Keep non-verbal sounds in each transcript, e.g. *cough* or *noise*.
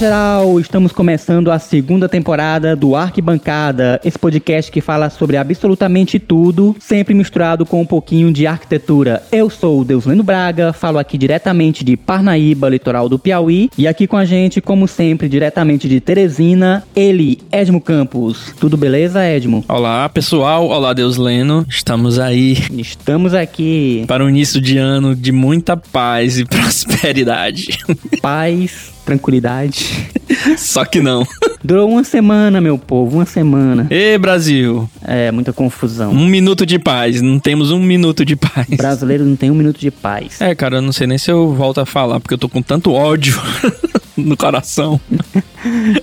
Geral, estamos começando a segunda temporada do Arquibancada, esse podcast que fala sobre absolutamente tudo, sempre misturado com um pouquinho de arquitetura. Eu sou o Deusleno Braga, falo aqui diretamente de Parnaíba, litoral do Piauí, e aqui com a gente, como sempre, diretamente de Teresina, ele, Edmo Campos. Tudo beleza, Edmo? Olá, pessoal. Olá, Deusleno. Estamos aí Estamos aqui. para um início de ano de muita paz e *laughs* prosperidade. Paz, tranquilidade. *laughs* Só que não. *laughs* Durou uma semana, meu povo, uma semana. Ê, Brasil, É, muita confusão. um minuto de paz. Não temos um minuto de paz. Brasileiro não tem um minuto de paz. É, cara, eu não sei nem se eu volto a falar, porque eu tô com tanto ódio *laughs* no coração.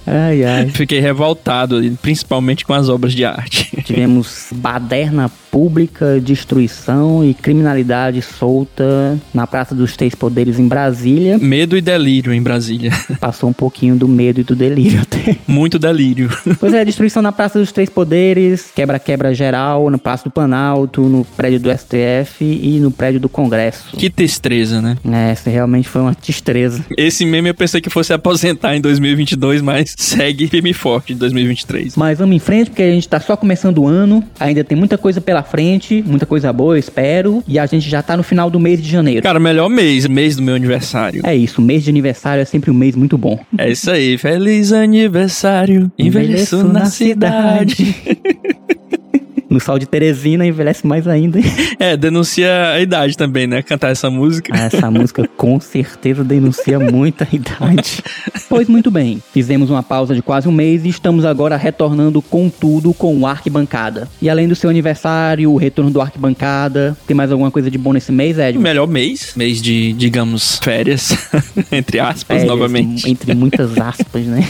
Ai, ai. Fiquei revoltado, principalmente com as obras de arte. Tivemos baderna pública, destruição e criminalidade solta na Praça dos Três Poderes em Brasília. Medo e delírio em Brasília. *laughs* Passou um pouquinho do medo e do delírio até. Muito delírio. *laughs* Pois é, destruição na Praça dos Três Poderes, quebra-quebra geral na Praça do Planalto, no prédio do STF e no prédio do Congresso. Que tristeza, né? É, realmente foi uma destreza. Esse meme eu pensei que fosse aposentar em 2022, mas segue firme forte em 2023. Mas vamos em frente, porque a gente tá só começando o ano, ainda tem muita coisa pela frente, muita coisa boa, espero, e a gente já tá no final do mês de janeiro. Cara, melhor mês, mês do meu aniversário. É isso, mês de aniversário é sempre um mês muito bom. É isso aí, feliz aniversário, envelheço na cidade. *laughs* No sol de Teresina envelhece mais ainda. *laughs* É, denuncia a idade também, né? Cantar essa música. Ah, Essa música com certeza denuncia muita idade. *laughs* Pois muito bem, fizemos uma pausa de quase um mês e estamos agora retornando com tudo com o Arquibancada. E além do seu aniversário, o retorno do Arquibancada, tem mais alguma coisa de bom nesse mês, Ed? Melhor mês, mês de, digamos, férias, *laughs* entre aspas, Férias, novamente. Entre muitas aspas, né?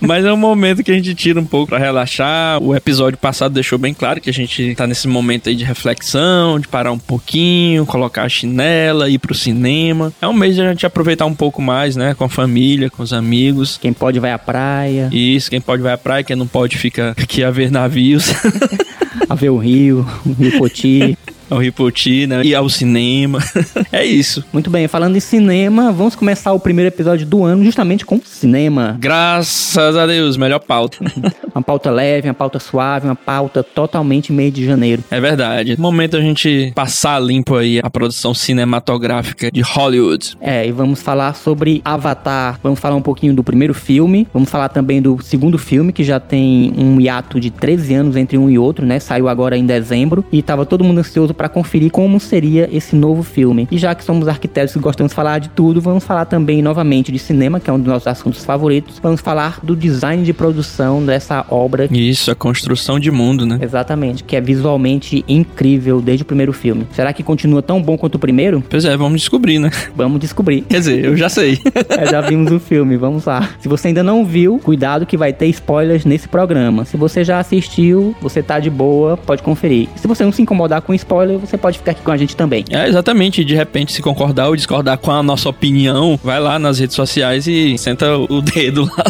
Mas é um momento que a gente tira um pouco pra relaxar. O episódio passado deixou bem claro que a gente tá nesse momento aí de reflexão, de parar um pouquinho, colocar a chinela, ir pro cinema. É um mês de a gente aproveitar um pouco mais, né? Com a família, com os amigos. Quem pode vai à praia, Isso, quem pode vai à praia, quem não pode fica *laughs* aqui a ver navios. *laughs* a ver o rio, o Rio Poti. *laughs* ao Ripoti, né? Ir ao cinema. *laughs* é isso. Muito bem, falando em cinema, vamos começar o primeiro episódio do ano justamente com cinema. Graças a Deus, melhor pauta. *laughs* Uma pauta leve, uma pauta suave, uma pauta totalmente mês de janeiro. É verdade. Momento a gente passar limpo aí a produção cinematográfica de Hollywood. É, e vamos falar sobre Avatar. Vamos falar um pouquinho do primeiro filme. Vamos falar também do segundo filme, que já tem um hiato de 13 anos entre um e outro, né? Saiu agora em dezembro. E tava todo mundo ansioso para conferir como seria esse novo filme. E já que somos arquitetos e gostamos de falar de tudo, vamos falar também novamente de cinema, que é um dos nossos assuntos favoritos. Vamos falar do design de produção dessa obra. Isso, a construção de mundo, né? Exatamente, que é visualmente incrível desde o primeiro filme. Será que continua tão bom quanto o primeiro? Pois é, vamos descobrir, né? *laughs* Vamos descobrir. Quer dizer, eu já sei. *laughs* É, já vimos o filme, vamos lá. Se você ainda não viu, cuidado que vai ter spoilers nesse programa. Se você já assistiu, você tá de boa, pode conferir. Se você não se incomodar com você pode ficar aqui com a gente também. É, exatamente. De repente, se concordar ou discordar com a nossa opinião, vai lá nas redes sociais e senta o dedo lá.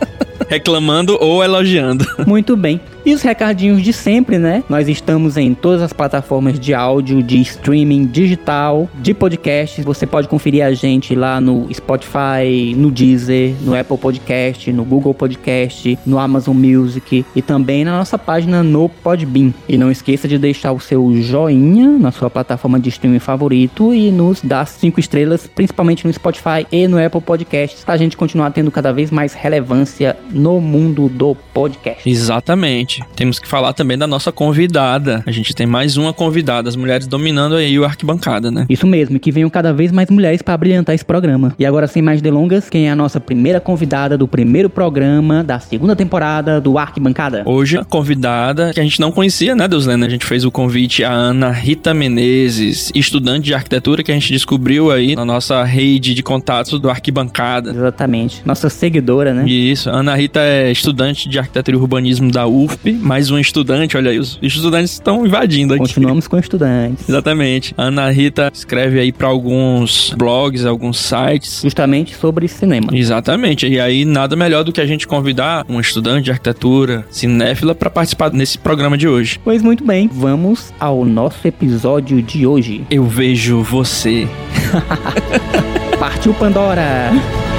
*laughs* Reclamando ou elogiando. *laughs* Muito bem. E os recadinhos de sempre, né? Nós estamos em todas as plataformas de áudio, de streaming digital, de podcasts. Você pode conferir a gente lá no Spotify, no Deezer, no Apple Podcast, no Google Podcast, no Amazon Music e também na nossa página no Podbean. E não esqueça de deixar o seu joinha na sua plataforma de streaming favorito e nos dar cinco estrelas, principalmente no Spotify e no Apple Podcasts, pra gente continuar tendo cada vez mais relevância no mundo do podcast. Exatamente. Temos que falar também da nossa convidada. A gente tem mais uma convidada, as mulheres dominando aí o arquibancada, né? Isso mesmo, e que venham cada vez mais mulheres para brilhantar esse programa. E agora, sem mais delongas, quem é a nossa primeira convidada do primeiro programa da segunda temporada do Arquibancada? Hoje, a convidada que a gente não conhecia, né, Deuslena? A gente fez o convite à Ana Rita Menezes, estudante de arquitetura que a gente descobriu aí na nossa rede de contatos do Arquibancada. Exatamente. Nossa seguidora, né? Isso, Ana Rita é estudante de arquitetura e urbanismo da UFP, mais um estudante, olha aí, os estudantes estão invadindo aqui. Continuamos com estudantes. Exatamente. A Ana Rita escreve aí para alguns blogs, alguns sites. Justamente sobre cinema. Exatamente. E aí, nada melhor do que a gente convidar um estudante de arquitetura, cinéfila, para participar nesse programa de hoje. Pois muito bem, vamos ao nosso episódio de hoje. Eu vejo você. *laughs* Partiu Pandora! *laughs*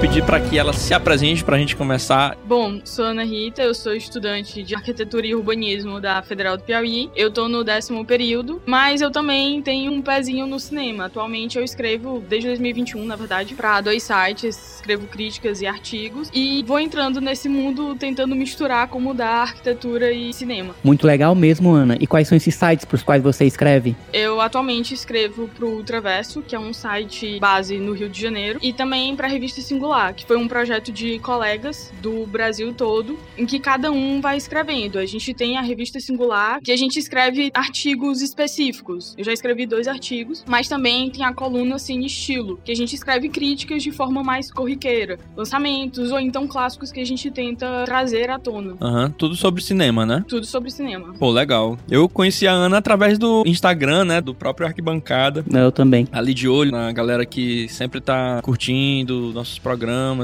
pedir para que ela se apresente para a gente começar. Bom, sou Ana Rita, eu sou estudante de arquitetura e urbanismo da Federal do Piauí. Eu tô no décimo período, mas eu também tenho um pezinho no cinema. Atualmente eu escrevo desde 2021, na verdade, para dois sites, escrevo críticas e artigos e vou entrando nesse mundo tentando misturar como dar arquitetura e cinema. Muito legal mesmo, Ana. E quais são esses sites para os quais você escreve? Eu atualmente escrevo pro Ultraverso, que é um site base no Rio de Janeiro, e também para a revista Singular, que foi um projeto de colegas do Brasil todo, em que cada um vai escrevendo. A gente tem a revista Singular, que a gente escreve artigos específicos. Eu já escrevi dois artigos, mas também tem a coluna Cine Estilo, que a gente escreve críticas de forma mais corriqueira, lançamentos ou então clássicos que a gente tenta trazer à tona. Aham, uhum, tudo sobre cinema, né? Tudo sobre cinema. Pô, legal. Eu conheci a Ana através do Instagram, né, do próprio Arquibancada. Eu também. Ali de olho na galera que sempre tá curtindo nossos programas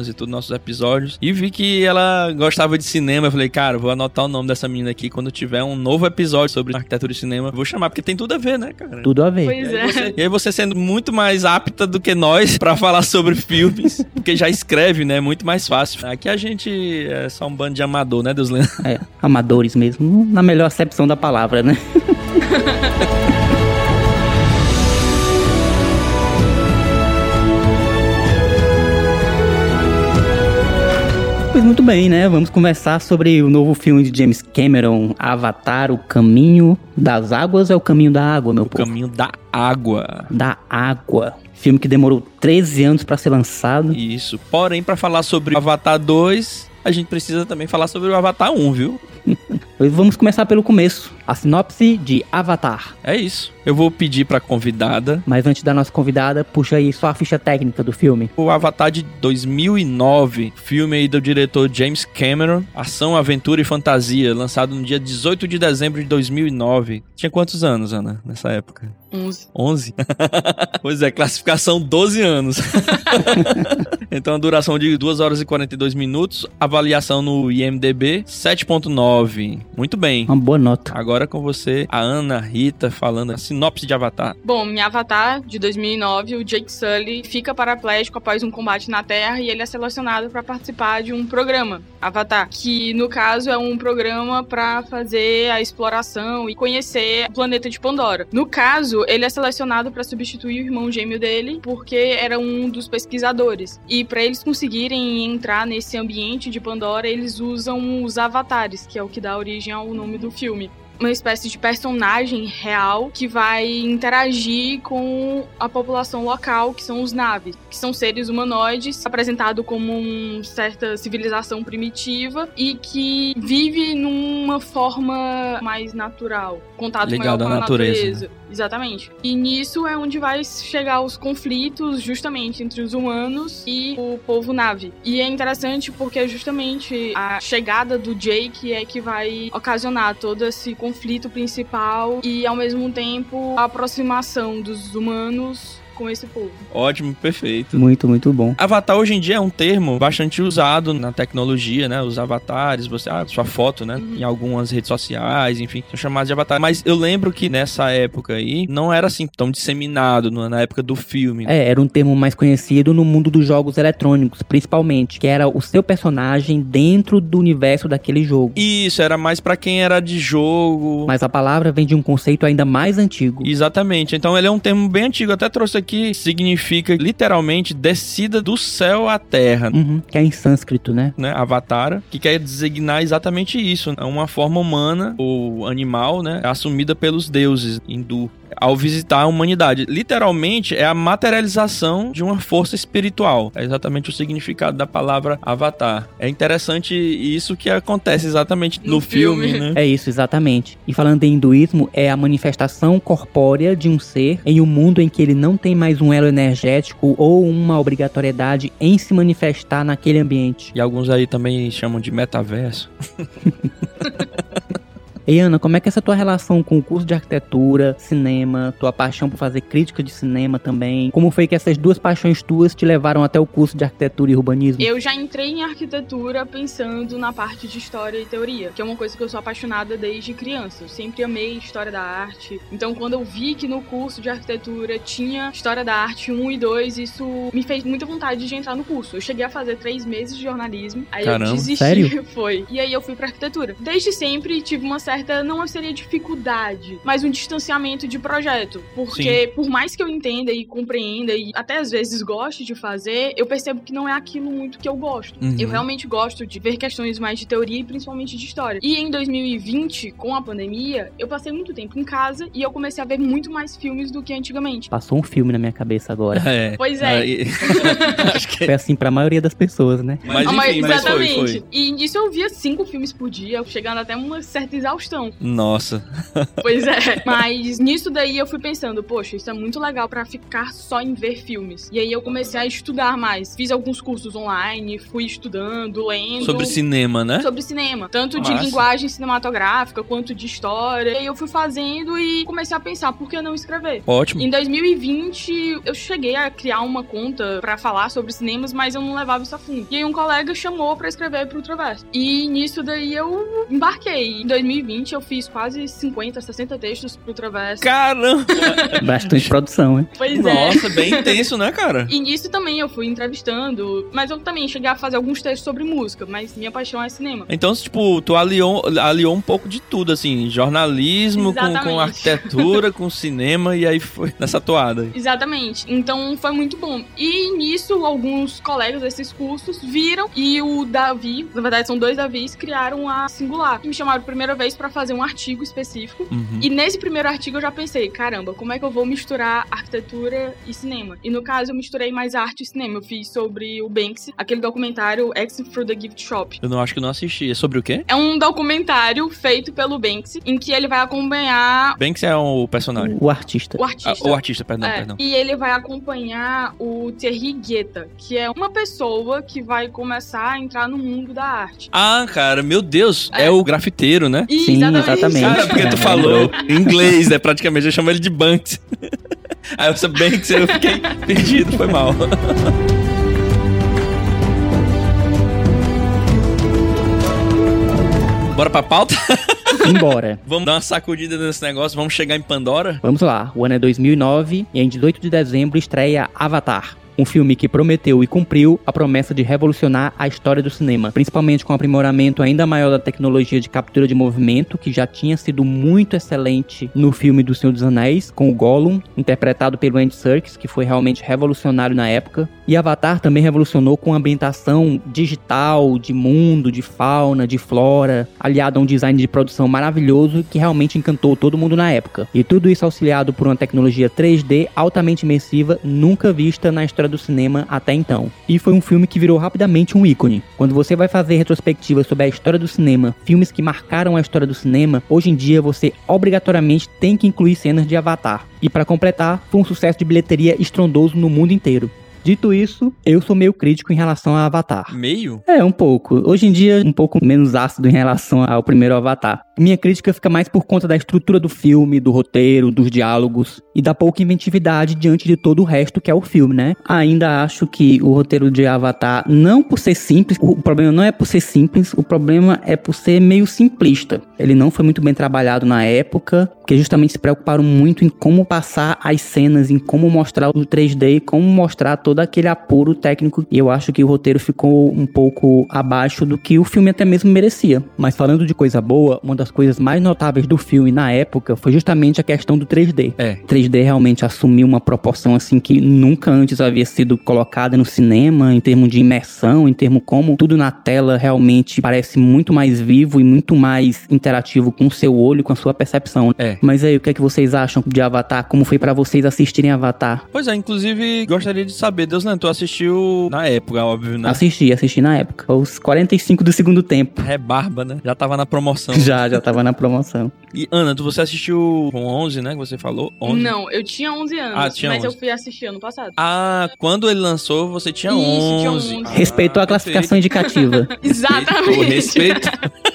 e todos nossos episódios. E vi que ela gostava de cinema. Eu falei, cara, vou anotar o nome dessa menina aqui quando tiver um novo episódio sobre arquitetura e cinema. Vou chamar, porque tem tudo a ver, né, cara? Tudo a ver. Pois E aí, é. você, e aí você sendo muito mais apta do que nós *laughs* pra falar sobre filmes, porque já escreve, né? Muito mais fácil. Aqui a gente é só um bando de amador, né, Deus lembra? É, amadores mesmo, na melhor acepção da palavra, né? *laughs* Pois muito bem, né? Vamos conversar sobre o novo filme de James Cameron, Avatar, O Caminho das Águas é o Caminho da Água, meu O povo? caminho da água. Da Água. Filme que demorou 13 anos pra ser lançado. Isso. Porém, pra falar sobre o Avatar 2, a gente precisa também falar sobre o Avatar 1, viu? *laughs* Pois vamos começar pelo começo. A sinopse de Avatar. É isso. Eu vou pedir pra convidada Mas antes da nossa convidada, puxa aí só a ficha técnica do filme. o Avatar de 2009, filme aí do diretor James Cameron, ação, aventura e fantasia, lançado no dia 18 de dezembro de 2009. Tinha quantos anos, Ana, nessa época? 11. 11? *laughs* pois é, classificação 12 anos. *laughs* então a duração de 2 horas e 42 minutos, avaliação no IMDB 7.9. Muito bem. Uma boa nota. Agora com você, a Ana Rita falando a sinopse de Avatar. Bom, em Avatar, de 2009, o Jake Sully fica paraplégico após um combate na Terra e ele é selecionado para participar de um programa, Avatar, que no caso é um programa para fazer a exploração e conhecer o planeta de Pandora. No caso, ele é selecionado para substituir o irmão gêmeo dele, porque era um dos pesquisadores. E para eles conseguirem entrar nesse ambiente de Pandora, eles usam os avatares, que é o que dá origem ao nome do filme uma espécie de personagem real que vai interagir com a população local, que são os naves, que são seres humanoides, apresentado como uma certa civilização primitiva e que vive numa forma mais natural, contato maior Ligado com à a natureza, natureza. Exatamente. E nisso é onde vai chegar os conflitos justamente entre os humanos e o povo nave. E é interessante porque justamente a chegada do Jake é que vai ocasionar todo esse conflito principal e ao mesmo tempo a aproximação dos humanos com esse povo. Ótimo, perfeito. Muito, muito bom. Avatar hoje em dia é um termo bastante usado na tecnologia, né? Os avatares, você, ah, sua foto, né? Uhum. Em algumas redes sociais, enfim, são chamados de avatar. Mas eu lembro que nessa época aí não era assim tão disseminado no- na época do filme. É, era um termo mais conhecido no mundo dos jogos eletrônicos, principalmente, que era o seu personagem dentro do universo daquele jogo. Isso, era mais pra quem era de jogo. Mas a palavra vem de um conceito ainda mais antigo. Exatamente. Então ele é um termo bem antigo. Até trouxe aqui, significa literalmente descida do céu à terra. Uhum, que é em sânscrito, né? né, Avatara, que quer designar exatamente isso. É uma forma humana ou animal, né, assumida pelos deuses hindu ao visitar a humanidade. Literalmente é a materialização de uma força espiritual. É exatamente o significado da palavra avatar. É interessante isso que acontece exatamente no, No filme, filme. né? É isso, exatamente. E falando em hinduísmo, é a manifestação corpórea de um ser em um mundo em que ele não tem mais um elo energético ou uma obrigatoriedade em se manifestar naquele ambiente. E alguns aí também chamam de metaverso. *laughs* E Ana, como é que é essa tua relação com o curso de arquitetura, cinema, tua paixão por fazer crítica de cinema também? Como foi que essas duas paixões tuas te levaram até o curso de arquitetura e urbanismo? Eu já entrei em arquitetura pensando na parte de história e teoria, que é uma coisa que eu sou apaixonada desde criança. Eu sempre amei história da arte. Então, quando eu vi que no curso de arquitetura tinha história da arte 1 e 2, isso me fez muita vontade de entrar no curso. Eu cheguei a fazer três meses de jornalismo, aí Caramba, eu desisti. sério? *laughs* Foi. E aí eu fui pra arquitetura. Desde sempre tive uma certa, não seria dificuldade, mas um distanciamento de projeto. Porque por mais que eu entenda e compreenda e até às vezes goste de fazer, eu percebo que não é aquilo muito que eu gosto. Uhum. Eu realmente gosto de ver questões mais de teoria e principalmente de história. E em 2020, com a pandemia, eu passei muito tempo em casa e eu comecei a ver muito mais filmes do que antigamente. Passou um filme na minha cabeça agora. *laughs* É. Pois é. Aí- *laughs* Acho que Foi assim pra maioria das pessoas, né? Mas Ah, enfim, mas foi, exatamente. foi. E nisso eu via cinco filmes por dia, chegando até uma certa exaustão. Nossa. Pois é. *laughs* Mas nisso daí eu fui pensando, poxa, isso é muito legal pra ficar só em ver filmes. E aí eu comecei a estudar mais. Fiz alguns cursos online, fui estudando, lendo. Sobre cinema, né? sobre cinema, tanto de linguagem cinematográfica quanto de história. E aí eu fui fazendo e comecei a pensar, por que não escrever? Ótimo. Em 2020, eu cheguei a criar uma conta pra falar sobre cinemas, mas eu não levava isso a fundo. E aí um colega chamou pra escrever pro Traverso. E nisso daí eu embarquei. Em 2020 eu fiz quase 50, 60 textos pro Traverso. Caramba! *laughs* Bastante produção, hein? Pois é. Nossa, bem intenso, né, cara? E nisso também eu fui entrevistando, mas eu também cheguei a fazer alguns textos sobre música, mas minha paixão é cinema. Então, tipo, tu aliou, aliou um pouco de tudo, assim, jornalismo com, com arquitetura, com *laughs* cinema, e aí foi nessa toada. Exatamente. Então foi muito bom. E nisso, alguns colegas desses cursos viram e o Davi, na verdade são dois Davis, criaram a Singular. E me chamaram a primeira vez pra fazer um artigo específico. Uhum. E nesse primeiro artigo eu já pensei, caramba, como é que eu vou misturar arquitetura e cinema? E no caso eu misturei mais arte e cinema. Eu fiz sobre o Banksy, aquele documentário Exit through the Gift Shop. Eu não acho que eu não assisti. É sobre o quê? É um documentário feito pelo Banksy, em que ele vai acompanhar Banks é o personagem. O artista. o Ah, artista. o artista, perdão, É, perdão. E ele vai acompanhar o Thierry Guetta, que é uma pessoa que vai começar a entrar no mundo da arte. Ah, cara, meu Deus, é, É. o grafiteiro, né? E Sim, exatamente. Cara, porque tu É, falou em inglês, né? Praticamente, eu chamo ele de Banks. *laughs* Aí eu sou Banks, eu fiquei perdido, foi mal. *laughs* Bora pra pauta? Embora. *laughs* Vamos dar uma sacudida nesse negócio, vamos chegar em Pandora? Vamos lá, o ano é 2009 e em 18 de dezembro estreia Avatar. Um filme que prometeu e cumpriu a promessa de revolucionar a história do cinema, principalmente com o aprimoramento ainda maior da tecnologia de captura de movimento, que já tinha sido muito excelente no filme do Senhor dos Anéis, com o Gollum, interpretado pelo Andy Serkis, que foi realmente revolucionário na época. E Avatar também revolucionou com a ambientação digital, de mundo, de fauna, de flora, aliado a um design de produção maravilhoso que realmente encantou todo mundo na época. E tudo isso auxiliado por uma tecnologia 3D altamente imersiva, nunca vista na história do cinema até então. E foi um filme que virou rapidamente um ícone. Quando você vai fazer retrospectiva sobre a história do cinema, filmes que marcaram a história do cinema, hoje em dia você obrigatoriamente tem que incluir cenas de Avatar. E para completar, foi um sucesso de bilheteria estrondoso no mundo inteiro. Dito isso, eu sou meio crítico em relação a Avatar. Meio? É, um pouco. Hoje em dia, um pouco menos ácido em relação ao primeiro Avatar. Minha crítica fica mais por conta da estrutura do filme, do roteiro, dos diálogos e da pouca inventividade diante de todo o resto que é o filme, né? Ainda acho que o roteiro de Avatar, não por ser simples, o problema não é por ser simples, o problema é por ser meio simplista. Ele não foi muito bem trabalhado na época, porque justamente se preocuparam muito em como passar as cenas, em como mostrar o 3D, como mostrar todo aquele apuro técnico. E eu acho que o roteiro ficou um pouco abaixo do que o filme até mesmo merecia. Mas falando de coisa boa, uma das coisas mais notáveis do filme na época foi justamente a questão do 3D. É. 3D realmente assumiu uma proporção assim que nunca antes havia sido colocada no cinema, em termos de imersão, em termos como tudo na tela realmente parece muito mais vivo e muito mais interativo com o seu olho, com a sua percepção. É. Mas aí, o que é que vocês acham de Avatar? Como foi pra vocês assistirem Avatar? Pois é, inclusive, gostaria de saber, Deus né, tu assistiu na época, óbvio, né? Assisti, assisti na época. Os 45 do segundo tempo. É barba, né? Já tava na promoção. *laughs* Já, já tava na promoção. E Ana, tu, você assistiu com 11, né? Que você falou? 11? Não, eu tinha 11 anos, Ah, tinha mas 11. eu fui assistir ano passado. Ah, quando ele lançou, você tinha Isso, 11. tinha 11. Ah, Respeitou a classificação indicativa. *laughs* Exatamente. Respeito. *laughs*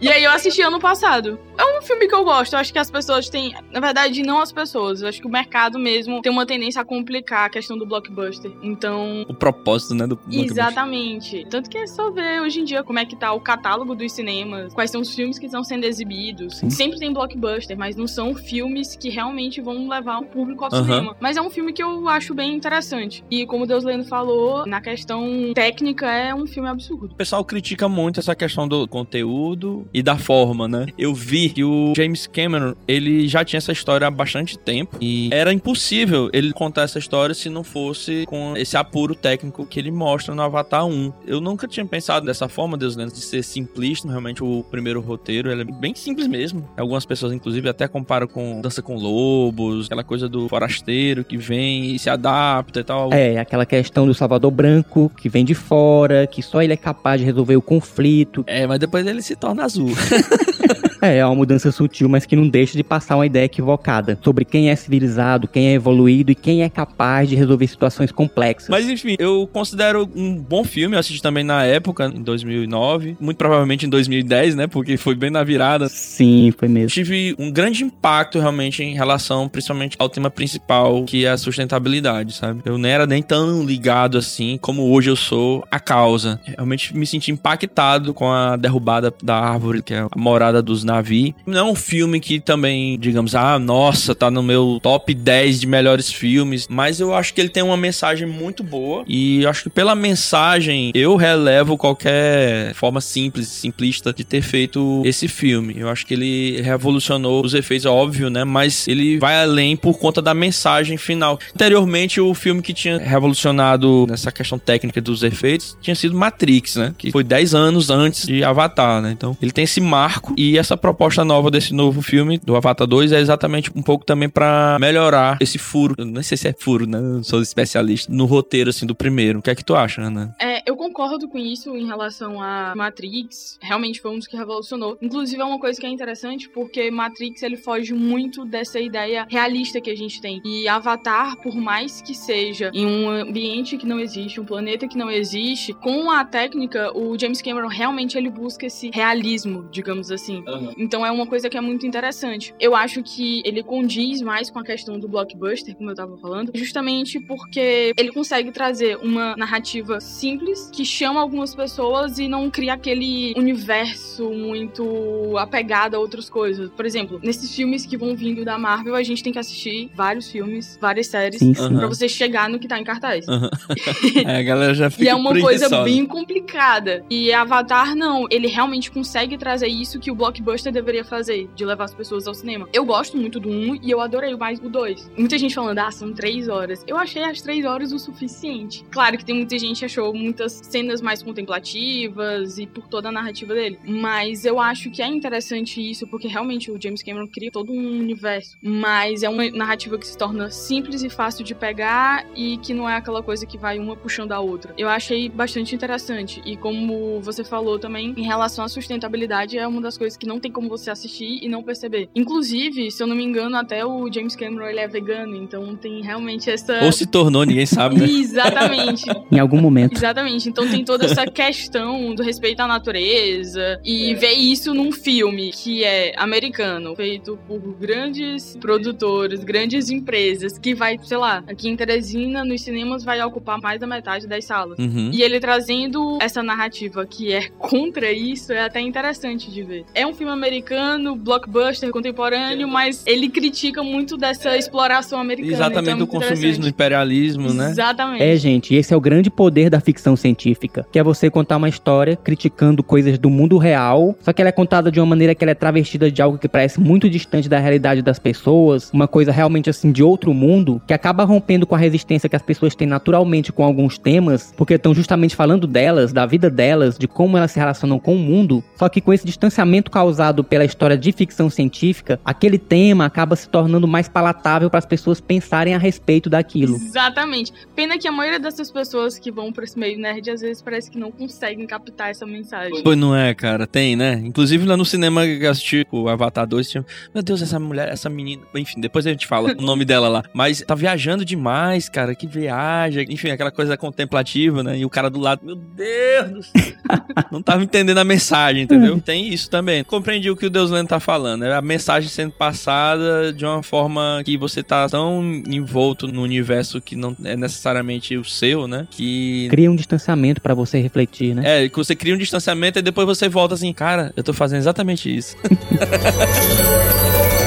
E aí eu assisti ano passado. É um filme que eu gosto. Eu acho que as pessoas têm. Na verdade, não as pessoas. Eu acho que o mercado mesmo tem uma tendência a complicar a questão do blockbuster. Então. O propósito, né? Do Exatamente. Tanto que é só ver hoje em dia como é que tá o catálogo dos cinemas, quais são os filmes que estão sendo exibidos. Sim. Sempre tem blockbuster, mas não são filmes que realmente vão levar o público ao uhum. cinema. Mas é um filme que eu acho bem interessante. E como Deus Lendo falou, na questão técnica, é um filme absurdo. O pessoal critica muito essa questão do conteúdo e da forma, né? Eu vi que o James Cameron, ele já tinha essa história há bastante tempo e era impossível ele contar essa história se não fosse com esse apuro técnico que ele mostra no Avatar 1. Eu nunca tinha pensado dessa forma, Deus Lendo, de ser simplista. Realmente, o primeiro roteiro, é bem simples mesmo. Algumas pessoas, inclusive, até comparam com Dança com Lobos, aquela coisa do forasteiro que vem e se adapta e tal. É, aquela questão do Salvador Branco, que vem de fora, que só ele é capaz de resolver o conflito. É, mas depois ele se torna azul. *laughs* É, é uma mudança sutil, mas que não deixa de passar uma ideia equivocada sobre quem é civilizado, quem é evoluído e quem é capaz de resolver situações complexas. Mas enfim, eu considero um bom filme, eu assisti também na época, em 2009, muito provavelmente em 2010, né, porque foi bem na virada. Sim, foi mesmo. Tive um grande impacto realmente em relação, principalmente ao tema principal, que é a sustentabilidade, sabe? Eu não era nem tão ligado assim como hoje eu sou a causa. Realmente me senti impactado com a derrubada da árvore, que é a morada dos Navi. Não é um filme que também, digamos, ah, nossa, tá no meu top 10 de melhores filmes, mas eu acho que ele tem uma mensagem muito boa e acho que pela mensagem eu relevo qualquer forma simples, simplista de ter feito esse filme. Eu acho que ele revolucionou os efeitos, óbvio, né? Mas ele vai além por conta da mensagem final. Anteriormente, o filme que tinha revolucionado nessa questão técnica dos efeitos tinha sido Matrix, né? Que foi 10 anos antes de Avatar, né? Então, ele tem esse marco e essa proposta nova desse novo filme, do Avatar 2, é exatamente um pouco também para melhorar esse furo. Eu não sei se é furo, né? Eu sou especialista no roteiro, assim, do primeiro. O que é que tu acha, Ana? É, eu concordo com isso em relação a Matrix. Realmente foi um dos que revolucionou. Inclusive, é uma coisa que é interessante porque Matrix ele foge muito dessa ideia realista que a gente tem. E Avatar, por mais que seja em um ambiente que não existe, um planeta que não existe, com a técnica, o James Cameron realmente ele busca esse realismo, digamos assim. Uhum. Então é uma coisa que é muito interessante. Eu acho que ele condiz mais com a questão do blockbuster, como eu tava falando, justamente porque ele consegue trazer uma narrativa simples que chama algumas pessoas e não cria aquele universo muito apegado a outras coisas. Por exemplo, nesses filmes que vão vindo da Marvel, a gente tem que assistir vários filmes, várias séries, sim, sim. pra você chegar no que tá em cartaz. Uhum. *laughs* é, a galera já fica E é uma coisa bem complicada. E Avatar, não. Ele realmente consegue trazer isso que o blockbuster blockbuster deveria fazer, de levar as pessoas ao cinema. Eu gosto muito do 1 e eu adorei mais o 2. Muita gente falando, ah, são 3 horas. Eu achei as 3 horas o suficiente. Claro que tem muita gente que achou muitas cenas mais contemplativas e por toda a narrativa dele. Mas eu acho que é interessante isso, porque realmente o James Cameron cria todo um universo. Mas é uma narrativa que se torna simples e fácil de pegar e que não é aquela coisa que vai uma puxando a outra. Eu achei bastante interessante. E como você falou também, em relação à sustentabilidade, é uma das coisas que não tem como você assistir e não perceber. Inclusive, se eu não me engano, até o James Cameron ele é vegano, então tem realmente essa. Ou se tornou, ninguém sabe, né? Exatamente. *laughs* em algum momento. Exatamente. Então tem toda essa questão do respeito à natureza e é. ver isso num filme que é americano, feito por grandes produtores, grandes empresas, que vai, sei lá, aqui em Teresina, nos cinemas, vai ocupar mais da metade das salas. Uhum. E ele trazendo essa narrativa que é contra isso é até interessante de ver. É um filme americano, blockbuster contemporâneo, mas ele critica muito dessa é. exploração americana. Exatamente, então é do consumismo, do imperialismo, né? Exatamente. É, gente, esse é o grande poder da ficção científica, que é você contar uma história criticando coisas do mundo real, só que ela é contada de uma maneira que ela é travestida de algo que parece muito distante da realidade das pessoas, uma coisa realmente assim de outro mundo, que acaba rompendo com a resistência que as pessoas têm naturalmente com alguns temas, porque estão justamente falando delas, da vida delas, de como elas se relacionam com o mundo, só que com esse distanciamento causado embasado pela história de ficção científica, aquele tema acaba se tornando mais palatável para as pessoas pensarem a respeito daquilo. Exatamente. Pena que a maioria dessas pessoas que vão para esse meio nerd às vezes parece que não conseguem captar essa mensagem. Pois não é, cara, tem, né? Inclusive lá no cinema que eu assisti o Avatar 2, tinha, meu Deus, essa mulher, essa menina, enfim, depois a gente fala o nome dela lá, mas tá viajando demais, cara, que viagem, enfim, aquela coisa contemplativa, né? E o cara do lado, meu Deus do céu, *laughs* não tava entendendo a mensagem, entendeu? Tem isso também. Compreendi o que o Deus Lendo tá falando, é a mensagem sendo passada de uma forma que você tá tão envolto no universo que não é necessariamente o seu, né? Que Cria um distanciamento para você refletir, né? é, que você cria um distanciamento e depois você volta assim, cara, eu tô fazendo exatamente isso. *laughs*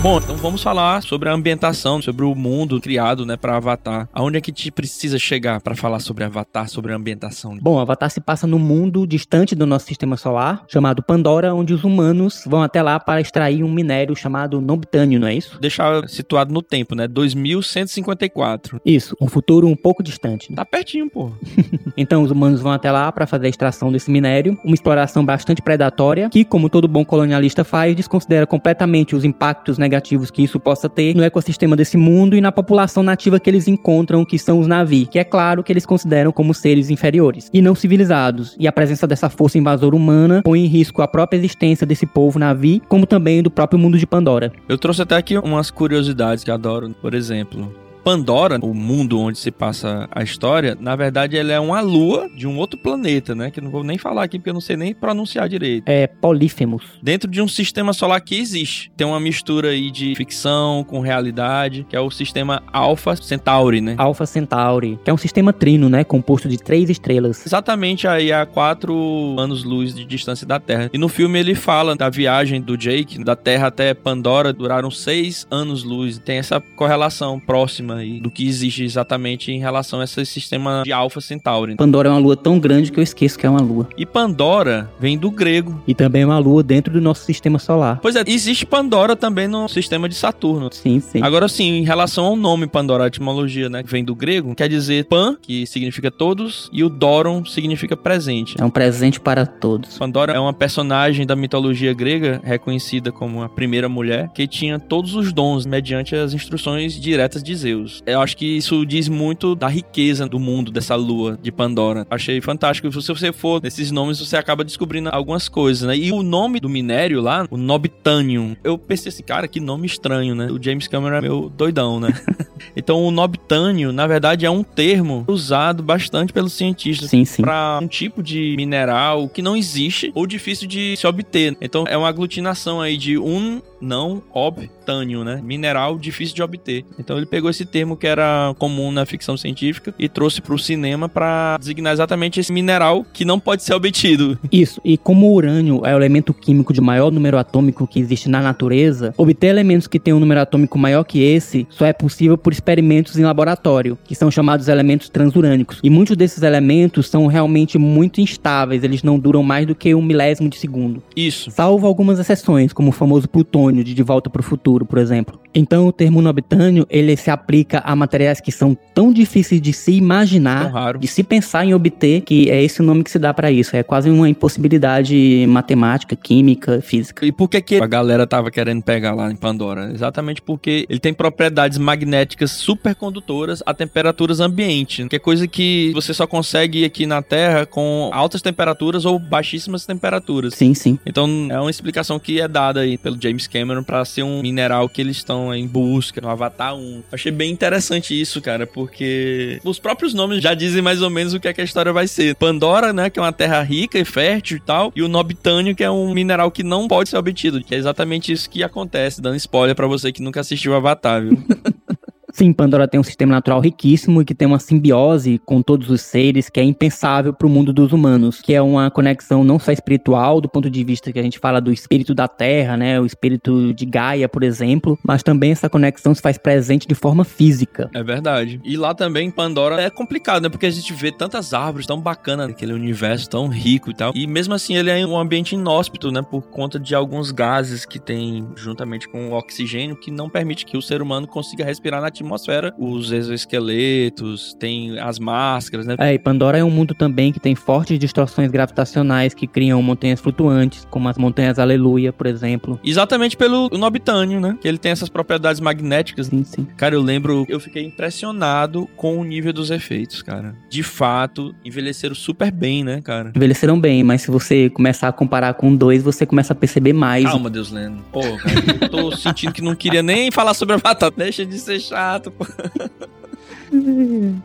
Bom, então vamos falar sobre a ambientação, sobre o mundo criado, né, para Avatar. Aonde é que a gente precisa chegar para falar sobre Avatar, sobre a ambientação? Bom, Avatar se passa num mundo distante do nosso sistema solar, chamado Pandora, onde os humanos vão até lá para extrair um minério chamado Nobtânio, não é isso? Deixar situado no tempo, né? 2154. Isso, um futuro um pouco distante. né? Tá pertinho, pô. *laughs* Então os humanos vão até lá para fazer a extração desse minério, uma exploração bastante predatória, que, como todo bom colonialista faz, desconsidera completamente os impactos negativos que isso possa ter no ecossistema desse mundo e na população nativa que eles encontram, que são os Navi, que é claro que eles consideram como seres inferiores e não civilizados. E a presença dessa força invasora humana põe em risco a própria existência desse povo Navi, como também do próprio mundo de Pandora. Eu trouxe até aqui umas curiosidades que adoro. Por exemplo, Pandora, o mundo onde se passa a história, na verdade ela é uma lua de um outro planeta, né? Que eu não vou nem falar aqui porque eu não sei nem pronunciar direito. É Polífemos. Dentro de um sistema solar que existe. Tem uma mistura aí de ficção com realidade, que é o sistema Alpha Centauri, né? Alpha Centauri, que é um sistema trino, né, composto de três estrelas. Exatamente aí a quatro anos-luz de distância da Terra. E no filme ele fala da viagem do Jake, da Terra até Pandora, duraram seis anos-luz. Tem essa correlação próxima aí do que existe exatamente em relação a esse sistema de Alpha Centauri. Pandora é uma lua tão grande que eu esqueço que é uma lua. E Pandora vem do grego. E também é uma lua dentro do nosso sistema solar. Pois é, existe Pandora também no sistema de Saturno. Sim, sim. Agora sim, em relação ao nome Pandora, a etimologia, né, que vem do grego, quer dizer pan, que significa todos, e o Doron significa presente. É um presente para todos. Pandora é uma personagem da mitologia grega, reconhecida como a primeira mulher, que tinha todos os dons mediante as instruções diretas de Zeus. Eu acho que isso diz muito da riqueza do mundo dessa lua de Pandora. Achei fantástico. Se você for nesses nomes, você acaba descobrindo algumas coisas, né? E o nome do minério lá, o Nobtanium, eu pensei assim, cara, que nome estranho, né? O James Cameron é meu doidão, né? *laughs* então o Nobtânio, na verdade, é um termo usado bastante pelos cientistas para um tipo de mineral que não existe ou difícil de se obter. Então é uma aglutinação aí de um não obtânio, né? Mineral difícil de obter. Então ele pegou esse termo que era comum na ficção científica e trouxe para o cinema para designar exatamente esse mineral que não pode ser obtido. Isso, e como o urânio é o elemento químico de maior número atômico que existe na natureza, obter elementos que têm um número atômico maior que esse só é possível por experimentos em laboratório, que são chamados elementos transurânicos. E muitos desses elementos são realmente muito instáveis, eles não duram mais do que um milésimo de segundo. Isso. Salvo algumas exceções, como o famoso plutônio de De Volta para o Futuro, por exemplo. Então, o termo nobtânio, ele se aplica a materiais que são tão difíceis de se imaginar, de se pensar em obter, que é esse o nome que se dá para isso. É quase uma impossibilidade matemática, química, física. E por que, que a galera tava querendo pegar lá em Pandora? Exatamente porque ele tem propriedades magnéticas supercondutoras a temperaturas ambientes, que é coisa que você só consegue aqui na Terra com altas temperaturas ou baixíssimas temperaturas. Sim, sim. Então é uma explicação que é dada aí pelo James Cameron para ser um mineral que eles estão em busca no Avatar 1. Achei bem interessante isso, cara, porque os próprios nomes já dizem mais ou menos o que, é que a história vai ser. Pandora, né, que é uma terra rica e fértil e tal, e o Nobtânio, que é um mineral que não pode ser obtido, que é exatamente isso que acontece, dando spoiler para você que nunca assistiu Avatar, viu? *laughs* Sim, Pandora tem um sistema natural riquíssimo e que tem uma simbiose com todos os seres que é impensável para o mundo dos humanos, que é uma conexão não só espiritual, do ponto de vista que a gente fala do espírito da Terra, né, o espírito de Gaia, por exemplo, mas também essa conexão se faz presente de forma física. É verdade. E lá também, Pandora, é complicado, né? Porque a gente vê tantas árvores tão bacanas naquele universo tão rico e tal. E mesmo assim, ele é um ambiente inóspito, né? Por conta de alguns gases que tem juntamente com o oxigênio que não permite que o ser humano consiga respirar na atmosfera atmosfera os exoesqueletos, tem as máscaras, né? É, e Pandora é um mundo também que tem fortes distorções gravitacionais que criam montanhas flutuantes, como as montanhas Aleluia, por exemplo. Exatamente pelo Nobitânio, né? Que ele tem essas propriedades magnéticas. Sim, sim. Cara, eu lembro, eu fiquei impressionado com o nível dos efeitos, cara. De fato, envelheceram super bem, né, cara? Envelheceram bem, mas se você começar a comparar com dois, você começa a perceber mais. Calma, Deus Lendo. Pô, cara, eu tô sentindo que não queria nem falar sobre a batata. Deixa de ser chato, pô. *laughs*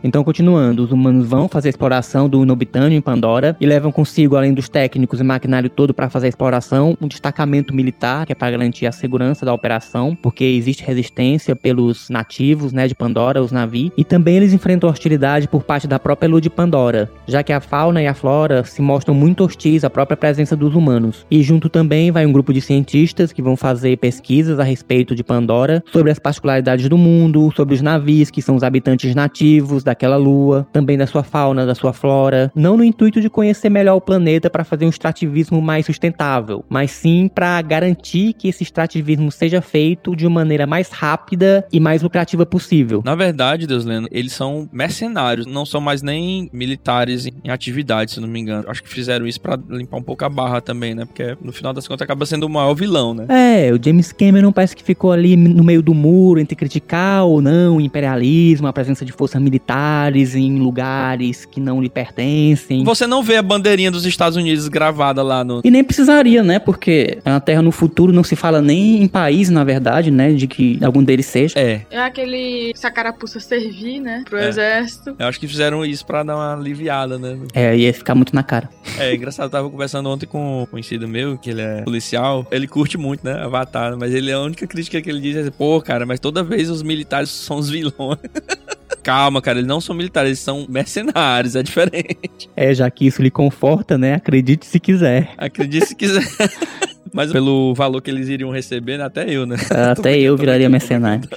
Então, continuando, os humanos vão fazer a exploração do Nobitânio em Pandora e levam consigo, além dos técnicos e maquinário todo para fazer a exploração, um destacamento militar que é para garantir a segurança da operação, porque existe resistência pelos nativos, né, de Pandora, os navios, e também eles enfrentam hostilidade por parte da própria lua de Pandora, já que a fauna e a flora se mostram muito hostis à própria presença dos humanos. E junto também vai um grupo de cientistas que vão fazer pesquisas a respeito de Pandora, sobre as particularidades do mundo, sobre os navios que são os habitantes nativos daquela lua, também da sua fauna, da sua flora, não no intuito de conhecer melhor o planeta para fazer um extrativismo mais sustentável, mas sim para garantir que esse extrativismo seja feito de uma maneira mais rápida e mais lucrativa possível. Na verdade, Deus Lendo, eles são mercenários, não são mais nem militares em atividade, se não me engano. Acho que fizeram isso para limpar um pouco a barra também, né? Porque no final das contas acaba sendo o maior vilão, né? É, o James Cameron parece que ficou ali no meio do muro entre criticar ou não o imperialismo, a presença de forças militares em lugares que não lhe pertencem. Você não vê a bandeirinha dos Estados Unidos gravada lá no. E nem precisaria, né? Porque a Terra no futuro não se fala nem em país, na verdade, né? De que algum deles seja. É, É aquele se a carapuça servir, né? Pro É. exército. eu acho que fizeram isso pra dar uma aliviada, né? É, ia ficar muito na cara. É engraçado, eu tava conversando ontem com um conhecido meu, que ele é policial. Ele curte muito, né? Avatar, mas ele a única crítica que ele diz é assim, pô, cara, mas toda vez os militares são os vilões. *laughs* Calma, cara, eles não são militares, eles são mercenários, é diferente. É, já que isso lhe conforta, né? Acredite se quiser. Acredite se quiser. *laughs* Mas pelo valor que eles iriam receber, né, até eu, né? *laughs* Até eu viraria mercenário.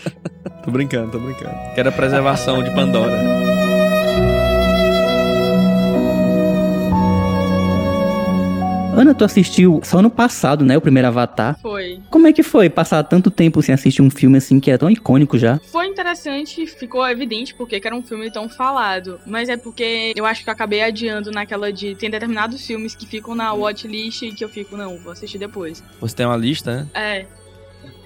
Tô brincando, tô brincando. Quero a preservação de Pandora. Ana, tu assistiu só no passado, né? O primeiro Avatar. Foi. Como é que foi passar tanto tempo sem assistir um filme assim que é tão icônico já? Foi interessante, ficou evidente porque que era um filme tão falado. Mas é porque eu acho que eu acabei adiando naquela de. Tem determinados filmes que ficam na watchlist e que eu fico, não, vou assistir depois. Você tem uma lista, né? É.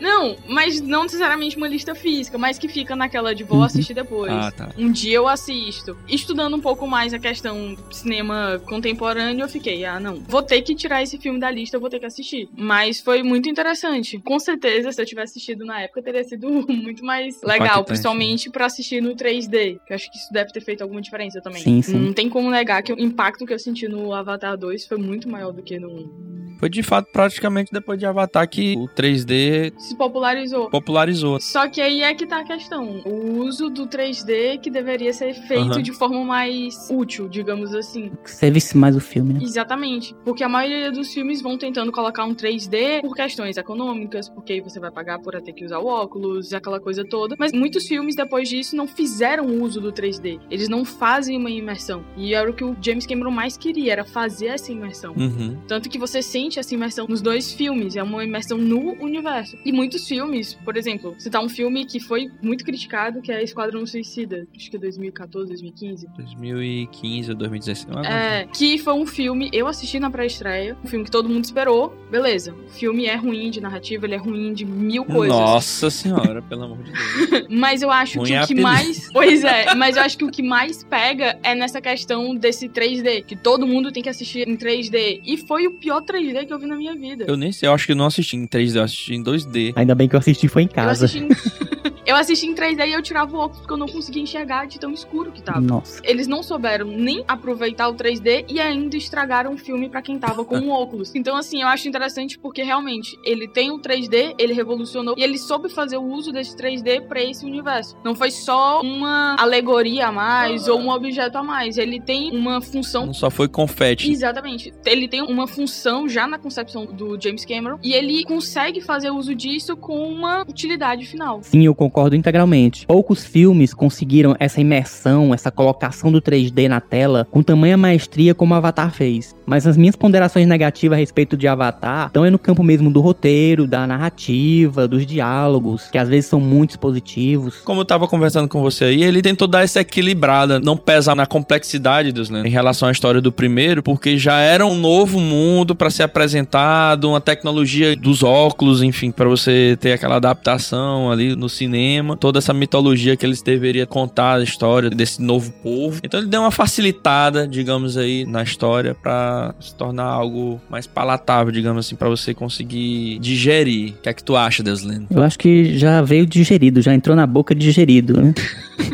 Não, mas não necessariamente uma lista física, mas que fica naquela de vou Uhum. assistir depois. Ah, tá. Um dia eu assisto. Estudando um pouco mais a questão cinema contemporâneo, eu fiquei, ah, não, vou ter que tirar esse filme da lista, eu vou ter que assistir. Mas foi muito interessante. Com certeza, se eu tivesse assistido na época, teria sido *laughs* muito mais legal, Impactante, principalmente pra assistir no 3D. Que eu acho que isso deve ter feito alguma diferença também. Sim, sim. Não tem como negar que o impacto que eu senti no Avatar 2 foi muito maior do que no. Foi de fato praticamente depois de Avatar que o 3D Se popularizou. popularizou. Só que aí é que tá a questão. O uso do 3D que deveria ser feito Aham. de forma mais útil, digamos assim. Servisse mais o filme, né? Exatamente. Porque a maioria dos filmes vão tentando colocar um 3D por questões econômicas, porque aí você vai pagar por ter que usar o óculos, aquela coisa toda. Mas muitos filmes, depois disso, não fizeram uso do 3D. Eles não fazem uma imersão. E era o que o James Cameron mais queria, era fazer essa imersão. Uhum. Tanto que você sente essa imersão nos dois filmes, é uma imersão no universo. E muitos filmes, por exemplo, citar um filme que foi muito criticado, que é Esquadrão Suicida, acho que é 2014, 2015. 2015 ou 2016. uma coisa É, que foi um filme, eu assisti na pré-estreia, um filme que todo mundo esperou, beleza. O filme é ruim de narrativa, ele é ruim de mil coisas. Nossa senhora, pelo amor de Deus. *laughs* Mas eu acho Ruim que é o que apelido. mais. Pois é, mas eu acho que o que mais pega é nessa questão desse 3D, que todo mundo tem que assistir em 3D. E foi o pior 3D que eu vi na minha vida. Eu nem sei, eu acho que eu não assisti em 3D, eu assisti em 2D. Ainda bem que eu assisti foi em Eu casa. assisti, em... *laughs* eu assisti em 3D e eu tirava o óculos porque eu não conseguia enxergar de tão escuro que tava. Nossa. Eles não souberam nem aproveitar o 3D e ainda estragaram o filme pra quem tava com um *laughs* óculos. Então, assim, eu acho interessante porque realmente ele tem o 3D, ele revolucionou e ele soube fazer o uso desse 3D pra esse universo. Não foi só uma alegoria a mais ou um objeto a mais. Ele tem uma função Não só foi confete. Exatamente. Ele tem uma função já na concepção do James Cameron e ele consegue fazer uso disso com uma utilidade final. Sim, eu concordo concordo integralmente. Poucos filmes conseguiram essa imersão, essa colocação do 3D na tela com tamanha maestria como Avatar fez. Mas as minhas ponderações negativas a respeito de Avatar estão é no campo mesmo do roteiro, da narrativa, dos diálogos, que às vezes são muito positivos. Como eu tava conversando com você aí, ele tentou dar essa equilibrada, não pesa na complexidade dos lendas em relação à história do primeiro, porque já era um novo mundo para ser apresentado, uma tecnologia dos óculos, enfim, para você ter aquela adaptação ali no cinema, toda essa mitologia que eles deveriam contar a história desse novo povo. Então ele deu uma facilitada, digamos aí, na história para se tornar algo mais palatável, digamos assim, para você conseguir digerir. O que é que tu acha, Deus Lendo? Eu acho que já veio digerido, já entrou na boca digerido, né?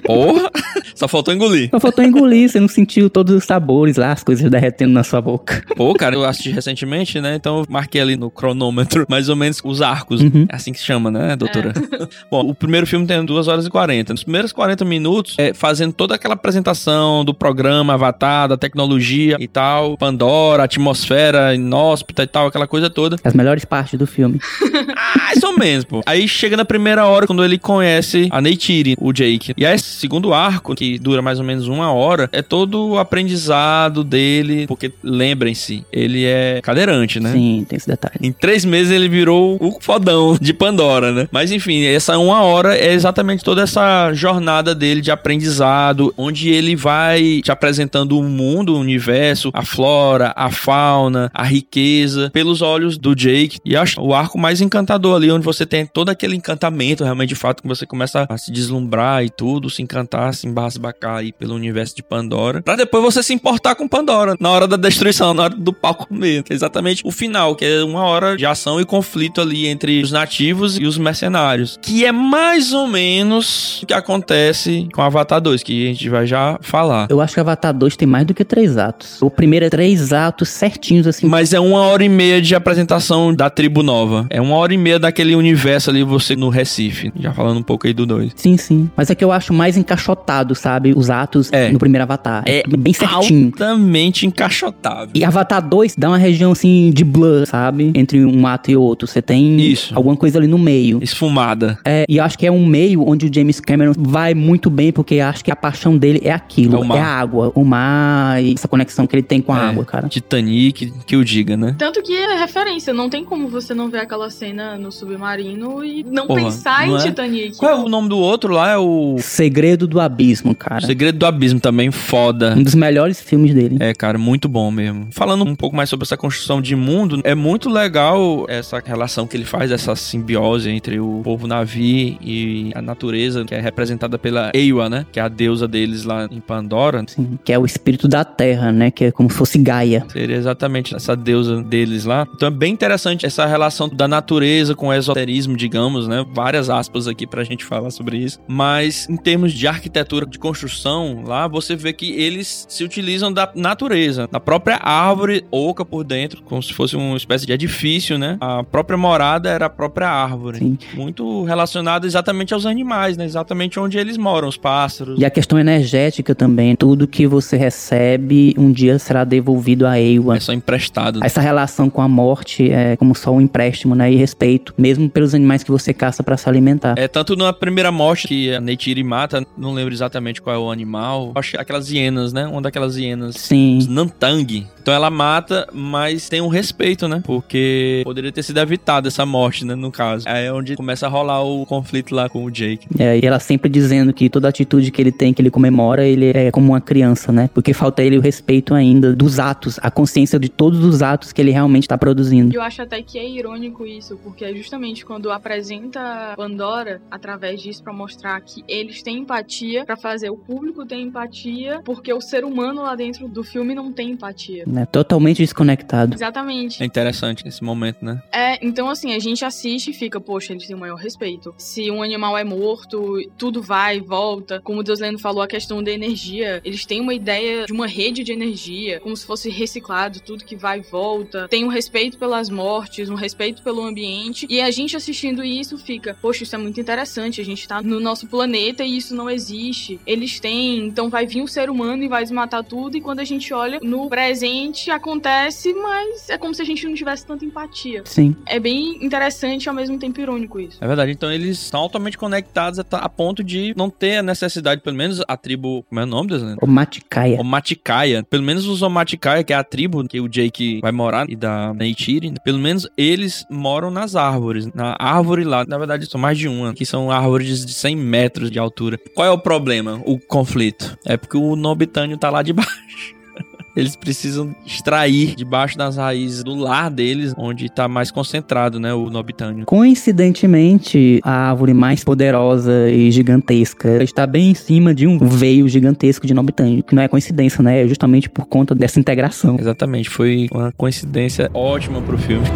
Porra! Só faltou engolir. Só faltou engolir, você não sentiu todos os sabores lá, as coisas derretendo na sua boca. Pô, cara, eu assisti recentemente, né? Então eu marquei ali no cronômetro mais ou menos os arcos. Uhum. É assim que se chama, né, doutora? *laughs* Bom, o primeiro filme tem 2 horas e 40. Nos primeiros 40 minutos, é fazendo toda aquela apresentação do programa, Avatar, da tecnologia e tal, Pandora, atmosfera inóspita e tal, aquela coisa toda. As melhores partes do filme. *laughs* Mais ou menos, pô. Aí chega na primeira hora, quando ele conhece a Neytiri, o Jake. E aí, esse segundo arco, que dura mais ou menos uma hora, é todo o aprendizado dele, porque lembrem-se, ele é cadeirante, né? Sim, tem esse detalhe. Em três meses ele virou o fodão de Pandora, né? Mas enfim, essa uma hora é exatamente toda essa jornada dele de aprendizado, onde ele vai te apresentando o mundo, o universo, a flora, a fauna, a riqueza, pelos olhos do Jake. E acho o arco mais encantador ali, onde você tem todo aquele encantamento, realmente, de fato, que você começa a se deslumbrar e tudo, se encantar, se embasbacar aí pelo universo de Pandora, pra depois você se importar com Pandora, na hora da destruição, na hora do pau comer. Que é exatamente o final, que é uma hora de ação e conflito ali entre os nativos e os mercenários. Que é mais ou menos o que acontece com Avatar 2, que a gente vai já falar. Eu acho que Avatar 2 tem mais do que três atos. O primeiro é três atos certinhos, assim. Mas é uma hora e meia de apresentação da tribo nova. É uma hora e meia daquele universo ali, você no Recife. Já falando um pouco aí do 2. Sim, sim. Mas é que eu acho mais encaixotado, sabe? Os atos É. no primeiro Avatar. É bem certinho. altamente encaixotável. E Avatar 2 dá uma região assim de blur, sabe? Entre um ato e outro. Você tem Isso. alguma coisa ali no meio. Esfumada. É, e eu acho que é um meio onde o James Cameron vai muito bem, porque eu acho que a paixão dele é aquilo. É mar. a água. O mar e essa conexão que ele tem com a É, água, cara. Titanic, que o diga, né? Tanto que é referência, não tem como você não ver aquela cena no submarino e não Porra, pensar não em é? Titanic. Qual é o nome do outro lá? É o Segredo do Abismo, cara. Segredo do Abismo também, foda. Um dos melhores filmes dele. É, cara, muito bom mesmo. Falando um pouco mais sobre essa construção de mundo, é muito legal essa relação que ele faz, essa simbiose entre o povo Navi e a natureza, que é representada pela Ewa, né? Que é a deusa deles lá em Pandora. Sim, que é o espírito da terra, né? Que é como se fosse Gaia. Seria exatamente essa deusa deles lá. Então é bem interessante essa relação da natureza com o esoterismo, digamos, né? Várias aspas aqui pra gente falar sobre isso. Mas em termos de arquitetura, de construção, lá você vê que eles se utilizam da natureza, da própria árvore oca por dentro, como se fosse uma espécie de edifício, né? A própria morada era a própria árvore. Sim. Muito relacionado exatamente aos animais, né? Exatamente onde eles moram, os pássaros. E a questão energética também. Tudo que você recebe um dia será devolvido a Ewa. É só emprestado. Essa relação com a morte é como só um empréstimo, né? E respeito, mesmo pelos animais que você caça pra se alimentar. É tanto na primeira morte que a Neytiri mata, não lembro exatamente qual é o animal. Acho que aquelas hienas, né? Uma daquelas hienas. Sim. Os Nantang. Então ela mata, mas tem um respeito, né? Porque poderia ter sido evitada essa morte, né? No caso. Aí é onde começa a rolar o conflito lá com o Jake. É, e ela sempre dizendo que toda atitude que ele tem, que ele comemora, ele é como uma criança, né? Porque falta ele o respeito ainda dos atos, a consciência de todos os atos que ele realmente tá produzindo. Eu acho até que é irônico isso, porque é justamente quando apresenta Pandora através disso pra mostrar que eles têm empatia, pra fazer o público ter empatia, porque o ser humano lá dentro do filme não tem empatia. Né? Totalmente desconectado. Exatamente. É interessante esse momento, né? É, então assim, a gente assiste e fica, poxa, eles têm o maior respeito. Se um animal é morto, tudo vai e volta. Como o Deus Lendo falou, a questão da energia. Eles têm uma ideia de uma rede de energia, como se fosse reciclado, tudo que vai e volta. Tem um respeito pelas mortes, um respeito pelo ambiente. E a gente assistindo isso fica, poxa, isso é muito interessante. A gente tá no nosso planeta e isso não existe. Eles têm, então vai vir um ser humano e vai desmatar tudo. E quando a gente olha no presente, acontece, mas é como se a gente não tivesse tanta empatia. Sim. É bem interessante e ao mesmo tempo irônico isso. É verdade. Então eles estão totalmente conectadas a, a ponto de não ter a necessidade, pelo menos a tribo. Como é o nome, Deus? O Matikaia. O Matikaia. Pelo menos os Omatikaia, que é a tribo que o Jake vai morar e da Neytiri, pelo menos eles moram nas árvores. Na árvore lá, na verdade são mais de uma, que são árvores de 100 metros de altura. Qual é o problema? O conflito? É porque o Nobitânio tá lá de baixo eles precisam extrair debaixo das raízes do lar deles, onde está mais concentrado, né, o nobitânio. Coincidentemente, a árvore mais poderosa e gigantesca está bem em cima de um veio gigantesco de nobitânio, que não é coincidência, né? É justamente por conta dessa integração. Exatamente, foi uma coincidência ótima pro filme.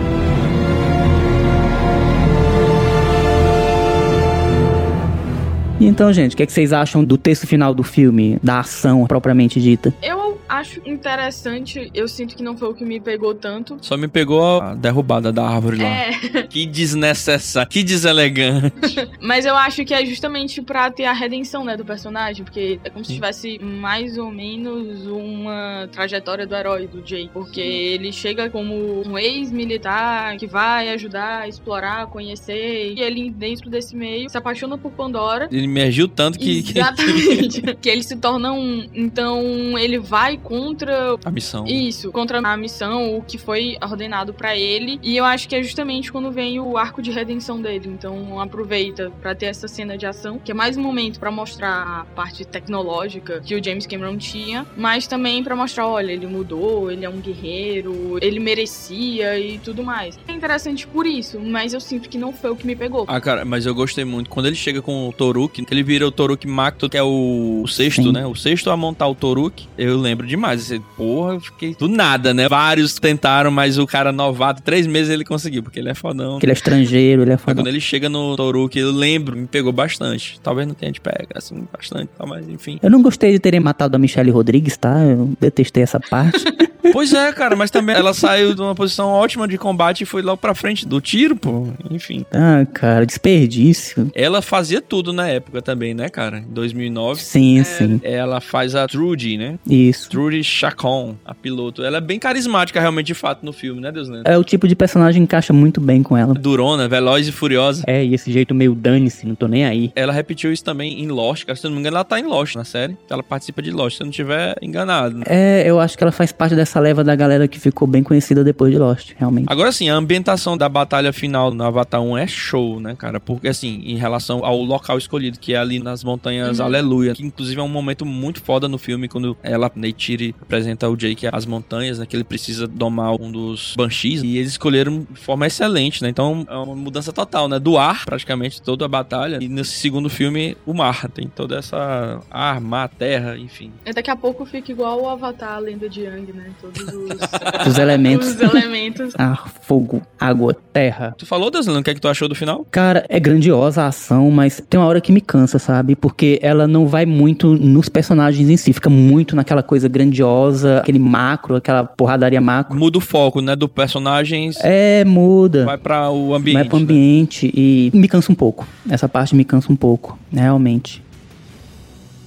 Então, gente, o que, é que vocês acham do texto final do filme, da ação propriamente dita? Eu acho interessante, eu sinto que não foi o que me pegou tanto. Só me pegou a derrubada da árvore lá. É, *laughs* Que desnecessário, que deselegante. *laughs* mas eu acho que é justamente pra ter a redenção, né, do personagem, porque é como se tivesse mais ou menos uma trajetória do herói, do Jay, porque ele chega como um ex-militar que vai ajudar a explorar, conhecer, e ele dentro desse meio se apaixona por Pandora. Ele emergiu tanto que, Exatamente. que ele se torna um. Então ele vai contra a missão. isso, contra a missão, o que foi ordenado pra ele. E eu acho que é justamente quando vem o arco de redenção dele. Então aproveita pra ter essa cena de ação, que é mais um momento pra mostrar a parte tecnológica que o James Cameron tinha, mas também pra mostrar, olha, ele mudou, ele é um guerreiro, ele merecia e tudo mais. É interessante por isso, mas eu sinto que não foi o que me pegou. Ah, cara, mas eu gostei muito. Quando ele chega com o Toruk, que ele vira o Toruk Macto, que é o sexto, Sim. né? O sexto a montar o Toruk, eu lembro demais. Porra, eu fiquei do nada, né? Vários tentaram, mas o cara novato, três meses ele conseguiu, porque ele é fodão. Que ele é estrangeiro, ele é Mas foda. quando ele chega no Toruk, eu lembro, me pegou bastante. Talvez não tenha de pega, assim, bastante, mas enfim. Eu não gostei de terem matado a Michelle Rodrigues, tá? Eu detestei essa parte. *laughs* pois é, cara, mas também ela saiu de uma posição ótima de combate e foi logo pra frente do tiro, pô. Enfim. ah, cara, desperdício. Ela fazia tudo na época também, né, cara? Em 2009. Sim, sim. Ela faz a Trudy, né? Isso. Trudy Chacon, a piloto. Ela é bem carismática realmente de fato no filme, né, Deus Lendo? É o tipo de personagem que encaixa muito bem com ela. Durona, veloz e furiosa. É, e esse jeito meio dane-se, não tô nem aí. Ela repetiu isso também em Lost, cara. Se eu não me engano, ela tá em Lost na série. Ela participa de Lost, se eu não tiver enganado. né? É, eu acho que ela faz parte dessa leva da galera que ficou bem conhecida depois de Lost, realmente. Agora sim, a ambientação da batalha final no Avatar 1 é show, né, cara? Porque assim, em relação ao local escolhido, que é ali nas montanhas Uhum. Aleluia, que inclusive é um momento muito foda no filme quando ela, Neytiri, apresenta ao Jake as montanhas, né, que ele precisa domar um dos Banshees, e eles escolheram de forma excelente, né? Então é uma mudança total, né? Do ar, praticamente, toda a batalha, e nesse segundo filme, o mar, tem toda essa ar, mar, terra, enfim. E Daqui a pouco fica igual o Avatar, a lenda de Yang, né? Todos os, *laughs* Os elementos. os elementos. Ar, fogo, água, terra. Tu falou, Deslano, o que é que tu achou do final? Cara, é grandiosa a ação, mas tem uma hora que me cansa, sabe? Porque ela não vai muito nos personagens em si, fica muito naquela coisa grandiosa, aquele macro, aquela porradaria macro. Muda o foco, né, do personagens, É, muda. vai pra o ambiente. Vai pro né? ambiente e me cansa um pouco. Essa parte me cansa um pouco, realmente.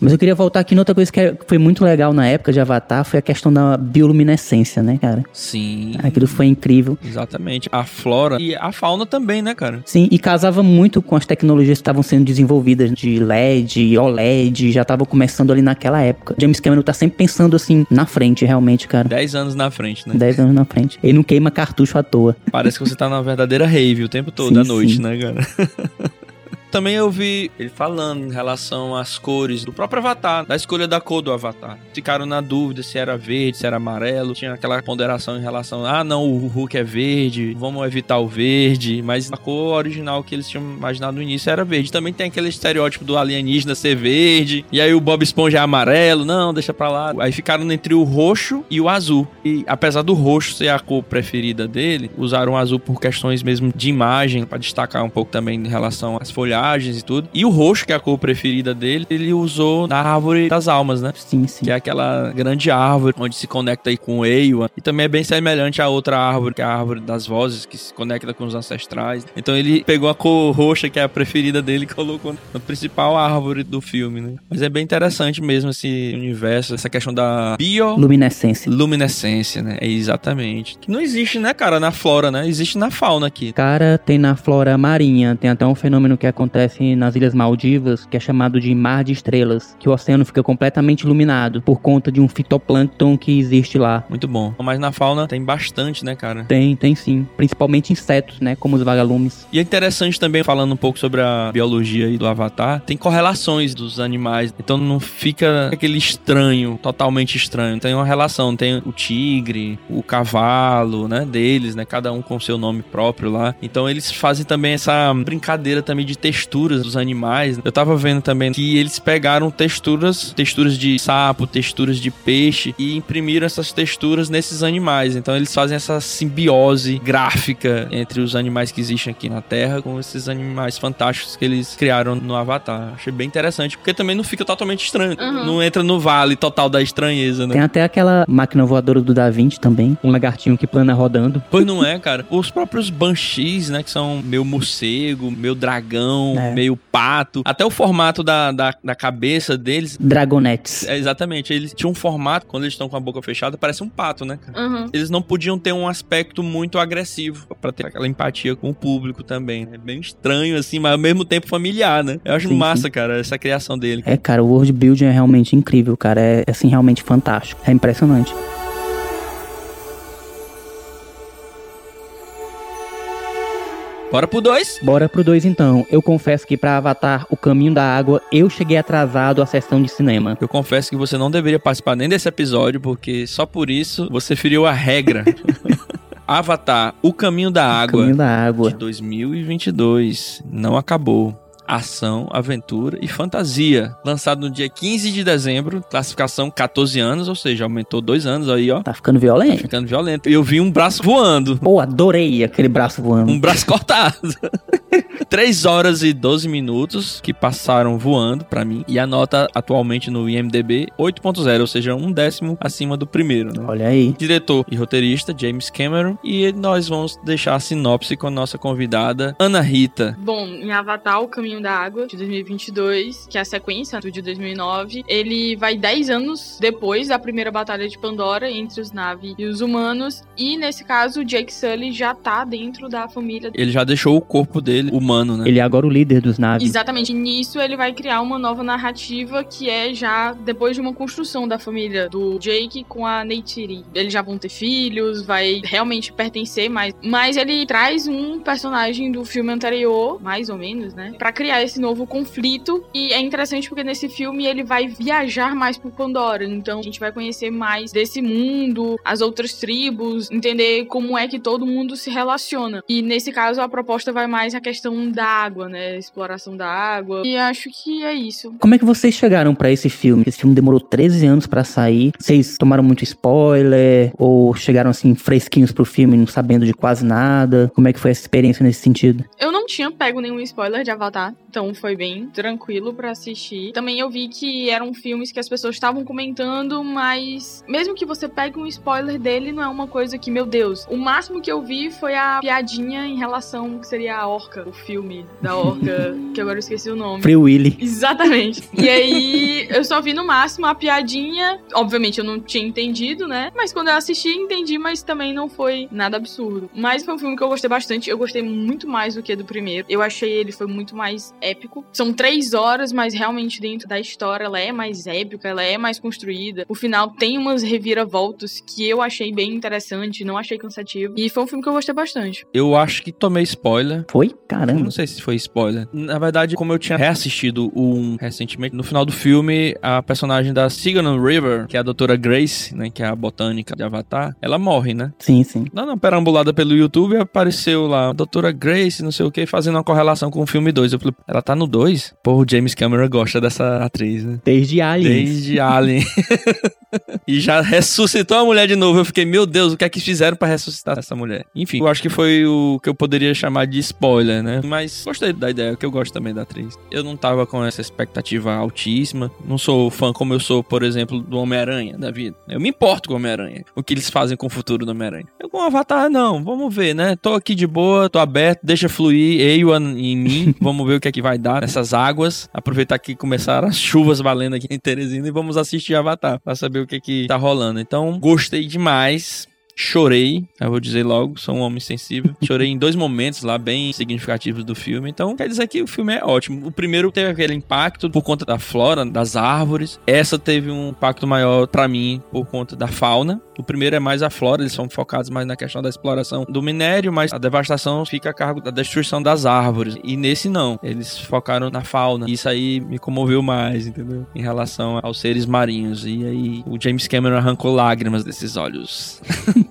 Mas eu queria voltar aqui noutra coisa que é- foi muito legal na época de Avatar, foi a questão da bioluminescência, né, cara? Sim. Aquilo foi incrível. Exatamente. A flora e a fauna também, né, cara? Sim, e casava muito com as tecnologias que estavam sendo desenvolvidas de LED, OLED, já estavam começando ali naquela época. James Cameron tá sempre pensando assim, na frente, realmente, cara. Dez anos na frente, né? 10 anos na frente. Ele não queima cartucho à toa. Parece que você tá numa verdadeira rave o tempo todo Sim, à noite, sim. né, cara? *laughs* Também eu vi ele falando em relação às cores do próprio Avatar, da escolha da cor do Avatar. Ficaram na dúvida se era verde, se era amarelo. Tinha aquela ponderação em relação, ah, não, o Hulk é verde, vamos evitar o verde. Mas a cor original que eles tinham imaginado no início era verde. Também tem aquele estereótipo do alienígena ser verde. E aí o Bob Esponja é amarelo, não, deixa pra lá. Aí ficaram entre o roxo e o azul. E apesar do roxo ser a cor preferida dele, usaram o azul por questões mesmo de imagem, pra destacar um pouco também em relação às folhagens e tudo. E o roxo, que é a cor preferida dele, ele usou na árvore das almas, né? Sim, sim. Que é aquela grande árvore onde se conecta aí com o Eiwa. E também é bem semelhante à outra árvore, que é a árvore das vozes, que se conecta com os ancestrais. Então ele pegou a cor roxa, que é a preferida dele, e colocou na principal árvore do filme, né? Mas é bem interessante mesmo esse universo, essa questão da bio Luminescência. luminescência, né? É exatamente. Que não existe, né, cara, na flora, né? Existe na fauna aqui. Cara, tem na flora marinha, tem até um fenômeno que acontece acontece nas Ilhas Maldivas, que é chamado de Mar de Estrelas, que o oceano fica completamente iluminado por conta de um fitoplâncton que existe lá. Muito bom. Mas na fauna tem bastante, né, cara? Tem, tem sim. Principalmente insetos, né? Como os vagalumes. E é interessante também, falando um pouco sobre a biologia aí do Avatar, tem correlações dos animais. Então não fica aquele estranho, totalmente estranho. Tem uma relação. Tem o tigre, o cavalo, né? Deles, né? Cada um com seu nome próprio lá. Então eles fazem também essa brincadeira também de texturas dos animais. Eu tava vendo também que eles pegaram texturas, texturas de sapo, texturas de peixe e imprimiram essas texturas nesses animais. Então eles fazem essa simbiose gráfica entre os animais que existem aqui na Terra com esses animais fantásticos que eles criaram no Avatar. Achei bem interessante, porque também não fica totalmente estranho. Uhum. Não entra no vale total da estranheza, né? Tem até aquela máquina voadora do Da Vinci também, um lagartinho que plana rodando. Pois não é, cara. Os próprios banshees, né? Que são meio morcego, meio dragão, É. meio pato. Até o formato da, da, da cabeça deles. Dragonettes. É, exatamente. Eles tinham um formato, quando eles estão com a boca fechada, parece um pato, né, cara? Uhum. Eles não podiam ter um aspecto muito agressivo pra ter aquela empatia com o público também. É bem estranho, assim, mas ao mesmo tempo familiar, né? Eu acho Sim, massa, cara, essa criação dele. É, cara, o world building é realmente incrível, cara. É, assim, realmente fantástico. É impressionante. Bora pro dois? Bora pro 2 então. Eu confesso que pra Avatar O Caminho da Água, eu cheguei atrasado à sessão de cinema. Eu confesso que você não deveria participar nem desse episódio, porque só por isso você feriu a regra. *laughs* Avatar, O Caminho da Água, Caminho da Água. de 2022. Não acabou. Ação, aventura e fantasia. Lançado no dia 15 de dezembro, classificação 14 anos, ou seja, aumentou dois anos aí, ó. Tá ficando violento. Ficando violento. E eu vi um braço voando. Pô, adorei aquele braço voando. Um braço *laughs* cortado. 3 horas e 12 minutos que passaram voando pra mim. E a nota atualmente no IMDB 8.0, ou seja, um décimo acima do primeiro, né? Olha aí. Diretor e roteirista James Cameron. E nós vamos deixar a sinopse com a nossa convidada, Ana Rita. Bom, em Avatar, O Caminho da Água, de 2022, que é a sequência do de 2009, ele vai 10 anos depois da primeira batalha de Pandora entre os Na'vi e os humanos, e nesse caso o Jake Sully já tá dentro da família. Ele já deixou o corpo dele humano, né? Ele é agora o líder dos naves. Exatamente, e nisso ele vai criar uma nova narrativa que é já depois de uma construção da família do Jake com a Neytiri. Eles já vão ter filhos, vai realmente pertencer mais. Mas ele traz um personagem do filme anterior, mais ou menos, né? Pra criar esse novo conflito. E é interessante porque nesse filme ele vai viajar mais por Pandora. Então a gente vai conhecer mais desse mundo, as outras tribos, entender como é que todo mundo se relaciona. E nesse caso a proposta vai mais a questão da água, né? Exploração da água. E acho que é isso. Como é que vocês chegaram pra esse filme? Esse filme demorou 13 anos pra sair. Vocês tomaram muito spoiler? Ou chegaram assim fresquinhos pro filme, não sabendo de quase nada? Como é que foi essa experiência nesse sentido? Eu não tinha pego nenhum spoiler de Avatar, então foi bem tranquilo pra assistir. Também eu vi que eram filmes que as pessoas estavam comentando, mas mesmo que você pegue um spoiler dele, não é uma coisa que, meu Deus. O máximo que eu vi foi a piadinha em relação ao que seria a Orca, o filme da Orca, *laughs* que agora eu esqueci o nome. Free Willy. Exatamente. *laughs* E aí, eu só vi no máximo a piadinha. Obviamente, eu não tinha entendido, né? Mas quando eu assisti, entendi, mas também não foi nada absurdo. Mas foi um filme que eu gostei bastante. Eu gostei muito mais do que do primeiro. Eu achei ele foi muito mais épico. São três horas, mas realmente dentro da história ela é mais épica, ela é mais construída. O final tem umas reviravoltas que eu achei bem interessante, não achei cansativo. E foi um filme que eu gostei bastante. Eu acho que tomei spoiler. Foi? Caramba. Não sei se foi spoiler. Na verdade, como eu tinha reassistido 1 recentemente, no final do filme, a personagem da Sigourney River, que é a doutora Grace, né, que é a botânica de Avatar, ela morre, né? Sim, sim. Não, não, perambulada pelo YouTube, apareceu lá a doutora Grace, não sei o que, fazendo uma correlação com o filme 2. Eu falei, ela tá no 2? Pô, o James Cameron gosta dessa atriz, né? Desde Aliens. Desde Alien. *laughs* e já ressuscitou a mulher de novo. Eu fiquei, meu Deus, o que é que fizeram pra ressuscitar essa mulher? Enfim, eu acho que foi o que eu poderia chamar de spoiler, né? Mas gostei da ideia, que eu gosto também da atriz. Eu não tava com essa expectativa altíssima. Não sou fã como eu sou, por exemplo, do Homem-Aranha da vida. Eu me importo com o Homem-Aranha. O que eles fazem com o futuro do Homem-Aranha. Eu com o Avatar, não. Vamos ver, né? Tô aqui de boa, tô aberto, deixa fluir Ewan em mim. *laughs* vamos ver o que é que vai dar nessas águas. Aproveitar que começaram as chuvas valendo aqui em Teresina e vamos assistir Avatar pra saber o que é que tá rolando. Então, gostei demais. Chorei, eu vou dizer logo, sou um homem sensível. *laughs* Chorei em dois momentos lá bem significativos do filme. Então, quer dizer que o filme é ótimo. O primeiro teve aquele impacto por conta da flora, das árvores. Essa teve um impacto maior para mim por conta da fauna. O primeiro é mais a flora, eles são focados mais na questão da exploração do minério, mas a devastação fica a cargo da destruição das árvores. E nesse não, eles focaram na fauna. Isso aí me comoveu mais, entendeu? Em relação aos seres marinhos. E aí o James Cameron arrancou lágrimas desses olhos. *laughs*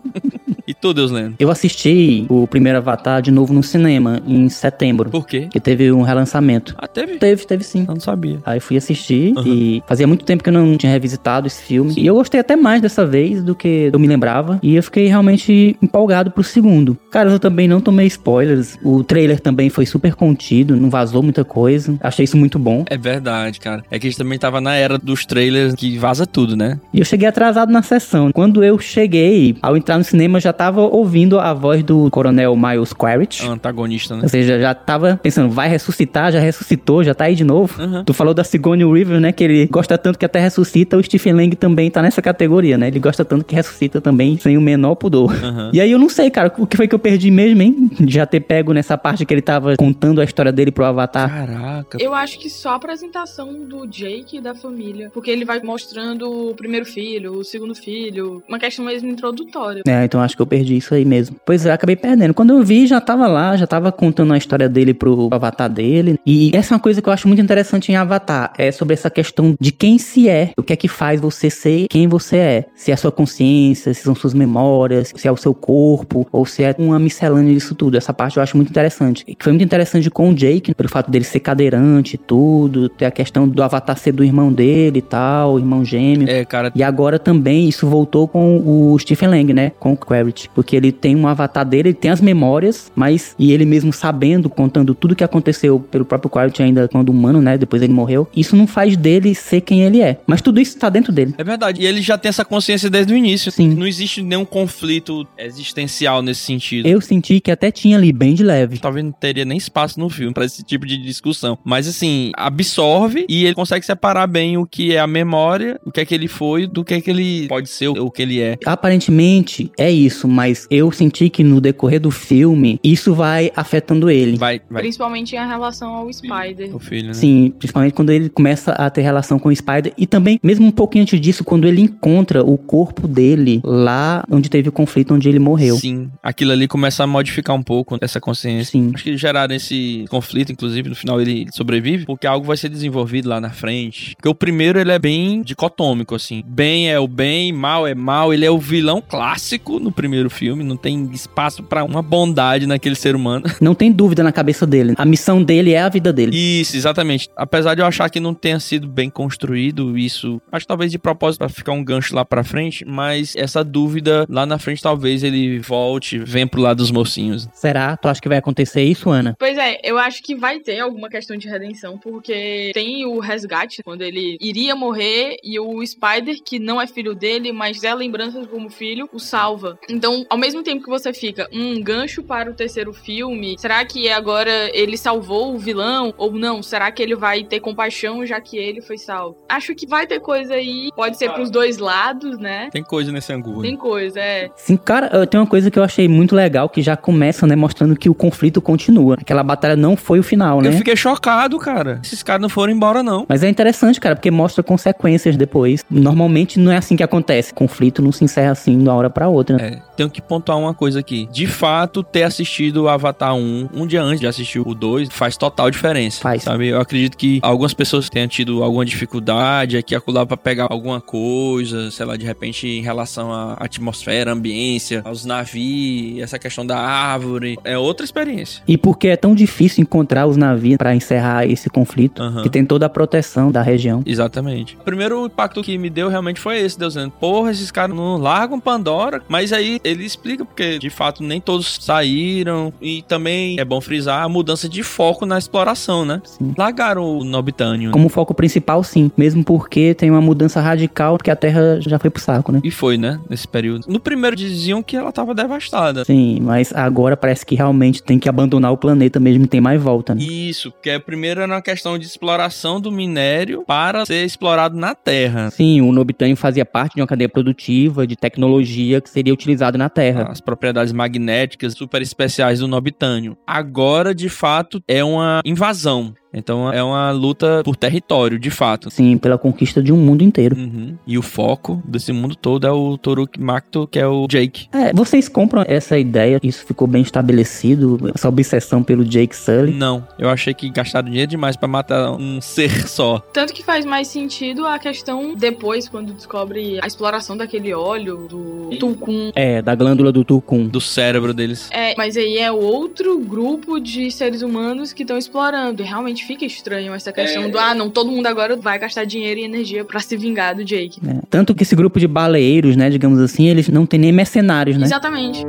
Tu, Deus Lendo? Eu assisti o primeiro Avatar de novo no cinema, em setembro. Por quê? Que teve um relançamento. Ah, teve? Teve, teve sim. Eu não sabia. Aí fui assistir Uhum. e fazia muito tempo que eu não tinha revisitado esse filme. E eu gostei até mais dessa vez do que eu me lembrava. E eu fiquei realmente empolgado pro segundo. Cara, eu também não tomei spoilers. O trailer também foi super contido, não vazou muita coisa. Achei isso muito bom. É verdade, cara. É que a gente também tava na era dos trailers que vaza tudo, né? E eu cheguei atrasado na sessão. Quando eu cheguei, ao entrar no cinema, já tava ouvindo a voz do coronel Miles Quaritch. Antagonista, né? Ou seja, já tava pensando, vai ressuscitar, já ressuscitou, já tá aí de novo. Uhum. Tu falou da Sigourney Weaver, né, que ele gosta tanto que até ressuscita, o Stephen Lang também tá nessa categoria, né? Ele gosta tanto que ressuscita também sem o menor pudor. Uhum. E aí eu não sei, cara, o que foi que eu perdi mesmo, hein? De já ter pego nessa parte que ele tava contando a história dele pro Avatar. Caraca. Eu acho que só a apresentação do Jake e da família. Porque ele vai mostrando o primeiro filho, o segundo filho. Uma questão mesmo introdutória. É, então acho que eu perdi isso aí mesmo. Pois é, acabei perdendo. Quando eu vi, já tava lá, já tava contando a história dele pro avatar dele. E essa é uma coisa que eu acho muito interessante em Avatar. É sobre essa questão de quem se é. O que é que faz você ser quem você é. Se é a sua consciência, se são suas memórias, se é o seu corpo, ou se é uma miscelânea disso tudo. Essa parte eu acho muito interessante. E foi muito interessante com o Jake, pelo fato dele ser cadeirante e tudo. Ter a questão do avatar ser do irmão dele e tal, irmão gêmeo. É, cara. E agora também isso voltou com o Stephen Lang, né? Com o Quaritch. Porque ele tem um avatar dele, ele tem as memórias, mas e ele mesmo sabendo, contando tudo que aconteceu pelo próprio Quaritch ainda quando humano, né? Depois ele morreu. Isso não faz dele ser quem ele é. Mas tudo isso tá dentro dele. É verdade. E ele já tem essa consciência desde o início. Sim. Não existe nenhum conflito existencial nesse sentido. Eu senti que até tinha ali bem de leve. Talvez não teria nem espaço no filme pra esse tipo de discussão. Mas assim, absorve e ele consegue separar bem o que é a memória, o que é que ele foi, do que é que ele pode ser, o que ele é. Aparentemente é isso, mas eu senti que no decorrer do filme isso vai afetando ele. Vai, vai. Principalmente em relação ao Spider. O filho, né? Sim, principalmente quando ele começa a ter relação com o Spider. E também, mesmo um pouquinho antes disso, quando ele encontra o corpo dele lá onde teve o conflito, onde ele morreu. Sim, aquilo ali começa a modificar um pouco essa consciência. Sim. Acho que geraram esse conflito, inclusive, no final ele sobrevive, porque algo vai ser desenvolvido lá na frente. Porque o primeiro, ele é bem dicotômico, assim. Bem é o bem, mal é mal. Ele é o vilão clássico no primeiro filme, não tem espaço pra uma bondade naquele ser humano. *laughs* Não tem dúvida na cabeça dele. A missão dele é a vida dele. Isso, exatamente. Apesar de eu achar que não tenha sido bem construído isso, acho que talvez de propósito pra ficar um gancho lá pra frente, mas essa dúvida lá na frente talvez ele volte, venha pro lado dos mocinhos. Será? Tu acha que vai acontecer isso, Ana? Pois é, eu acho que vai ter alguma questão de redenção, porque tem o resgate, quando ele iria morrer, e o Spider, que não é filho dele, mas é lembranças como filho, o salva. Então, ao mesmo tempo que você fica, um gancho para o terceiro filme, será que agora ele salvou o vilão ou não? Será que ele vai ter compaixão já que ele foi salvo? Acho que vai ter coisa aí, pode ser pros dois lados, né? Tem coisa nesse angu. Tem coisa, é. Sim, cara, eu- tem uma coisa que eu achei muito legal, que já começa, né, mostrando que o conflito continua. Aquela batalha não foi o final, né? Eu fiquei chocado, cara. Esses caras não foram embora, não. Mas é interessante, cara, porque mostra consequências depois. Normalmente não é assim que acontece. Conflito não se encerra assim de uma hora pra outra. É, tenho que pontuar uma coisa aqui. De fato, ter assistido o Avatar 1 um dia antes de assistir o 2 faz total diferença. Faz. Sabe? Eu acredito que algumas pessoas tenham tido alguma dificuldade aqui acolá pra pegar alguma coisa, sei lá, de repente em relação à atmosfera, ambiência, aos navios, essa questão da árvore. É outra experiência. E porque é tão difícil encontrar os navios pra encerrar esse conflito, Aham. que tem toda a proteção da região. Exatamente. O primeiro impacto que me deu realmente foi esse, Deus dizendo, porra, esses caras não largam Pandora, mas aí ele explica porque de fato nem todos saíram e também é bom frisar a mudança de foco na exploração, né? Sim. Largaram o Nobitânio. Como foco principal, sim. Mesmo porque tem uma mudança radical, porque a Terra já foi pro saco, né? E foi, né? Nesse período. No primeiro diziam que ela tava devastada. Sim, mas agora parece que realmente tem que abandonar o planeta mesmo, tem mais volta, né? Isso, porque a primeira era uma questão de exploração do minério para ser explorado na Terra. Sim, o Nobitânio fazia parte de uma cadeia produtiva de tecnologia que seria utilizada instalado na Terra. As propriedades magnéticas super especiais do Nobitânio. Agora, de fato, é uma invasão. Então é uma luta por território, de fato. Sim, pela conquista de um mundo inteiro. Uhum. E o foco desse mundo todo é o Toruk Makto, que é o Jake. É, vocês compram essa ideia? Isso ficou bem estabelecido? Essa obsessão pelo Jake Sully? Não, eu achei que gastaram dinheiro demais pra matar um ser só. Tanto que faz mais sentido a questão depois, quando descobre a exploração daquele óleo do Tulkun. É, da glândula do Tulkun. Do cérebro deles. É, mas aí é outro grupo de seres humanos que estão explorando. E realmente fica estranho essa questão do, ah, não, todo mundo agora vai gastar dinheiro e energia pra se vingar do Jake. É, Tanto que esse grupo de baleeiros, né, digamos assim, eles não tem nem mercenários, né? Exatamente.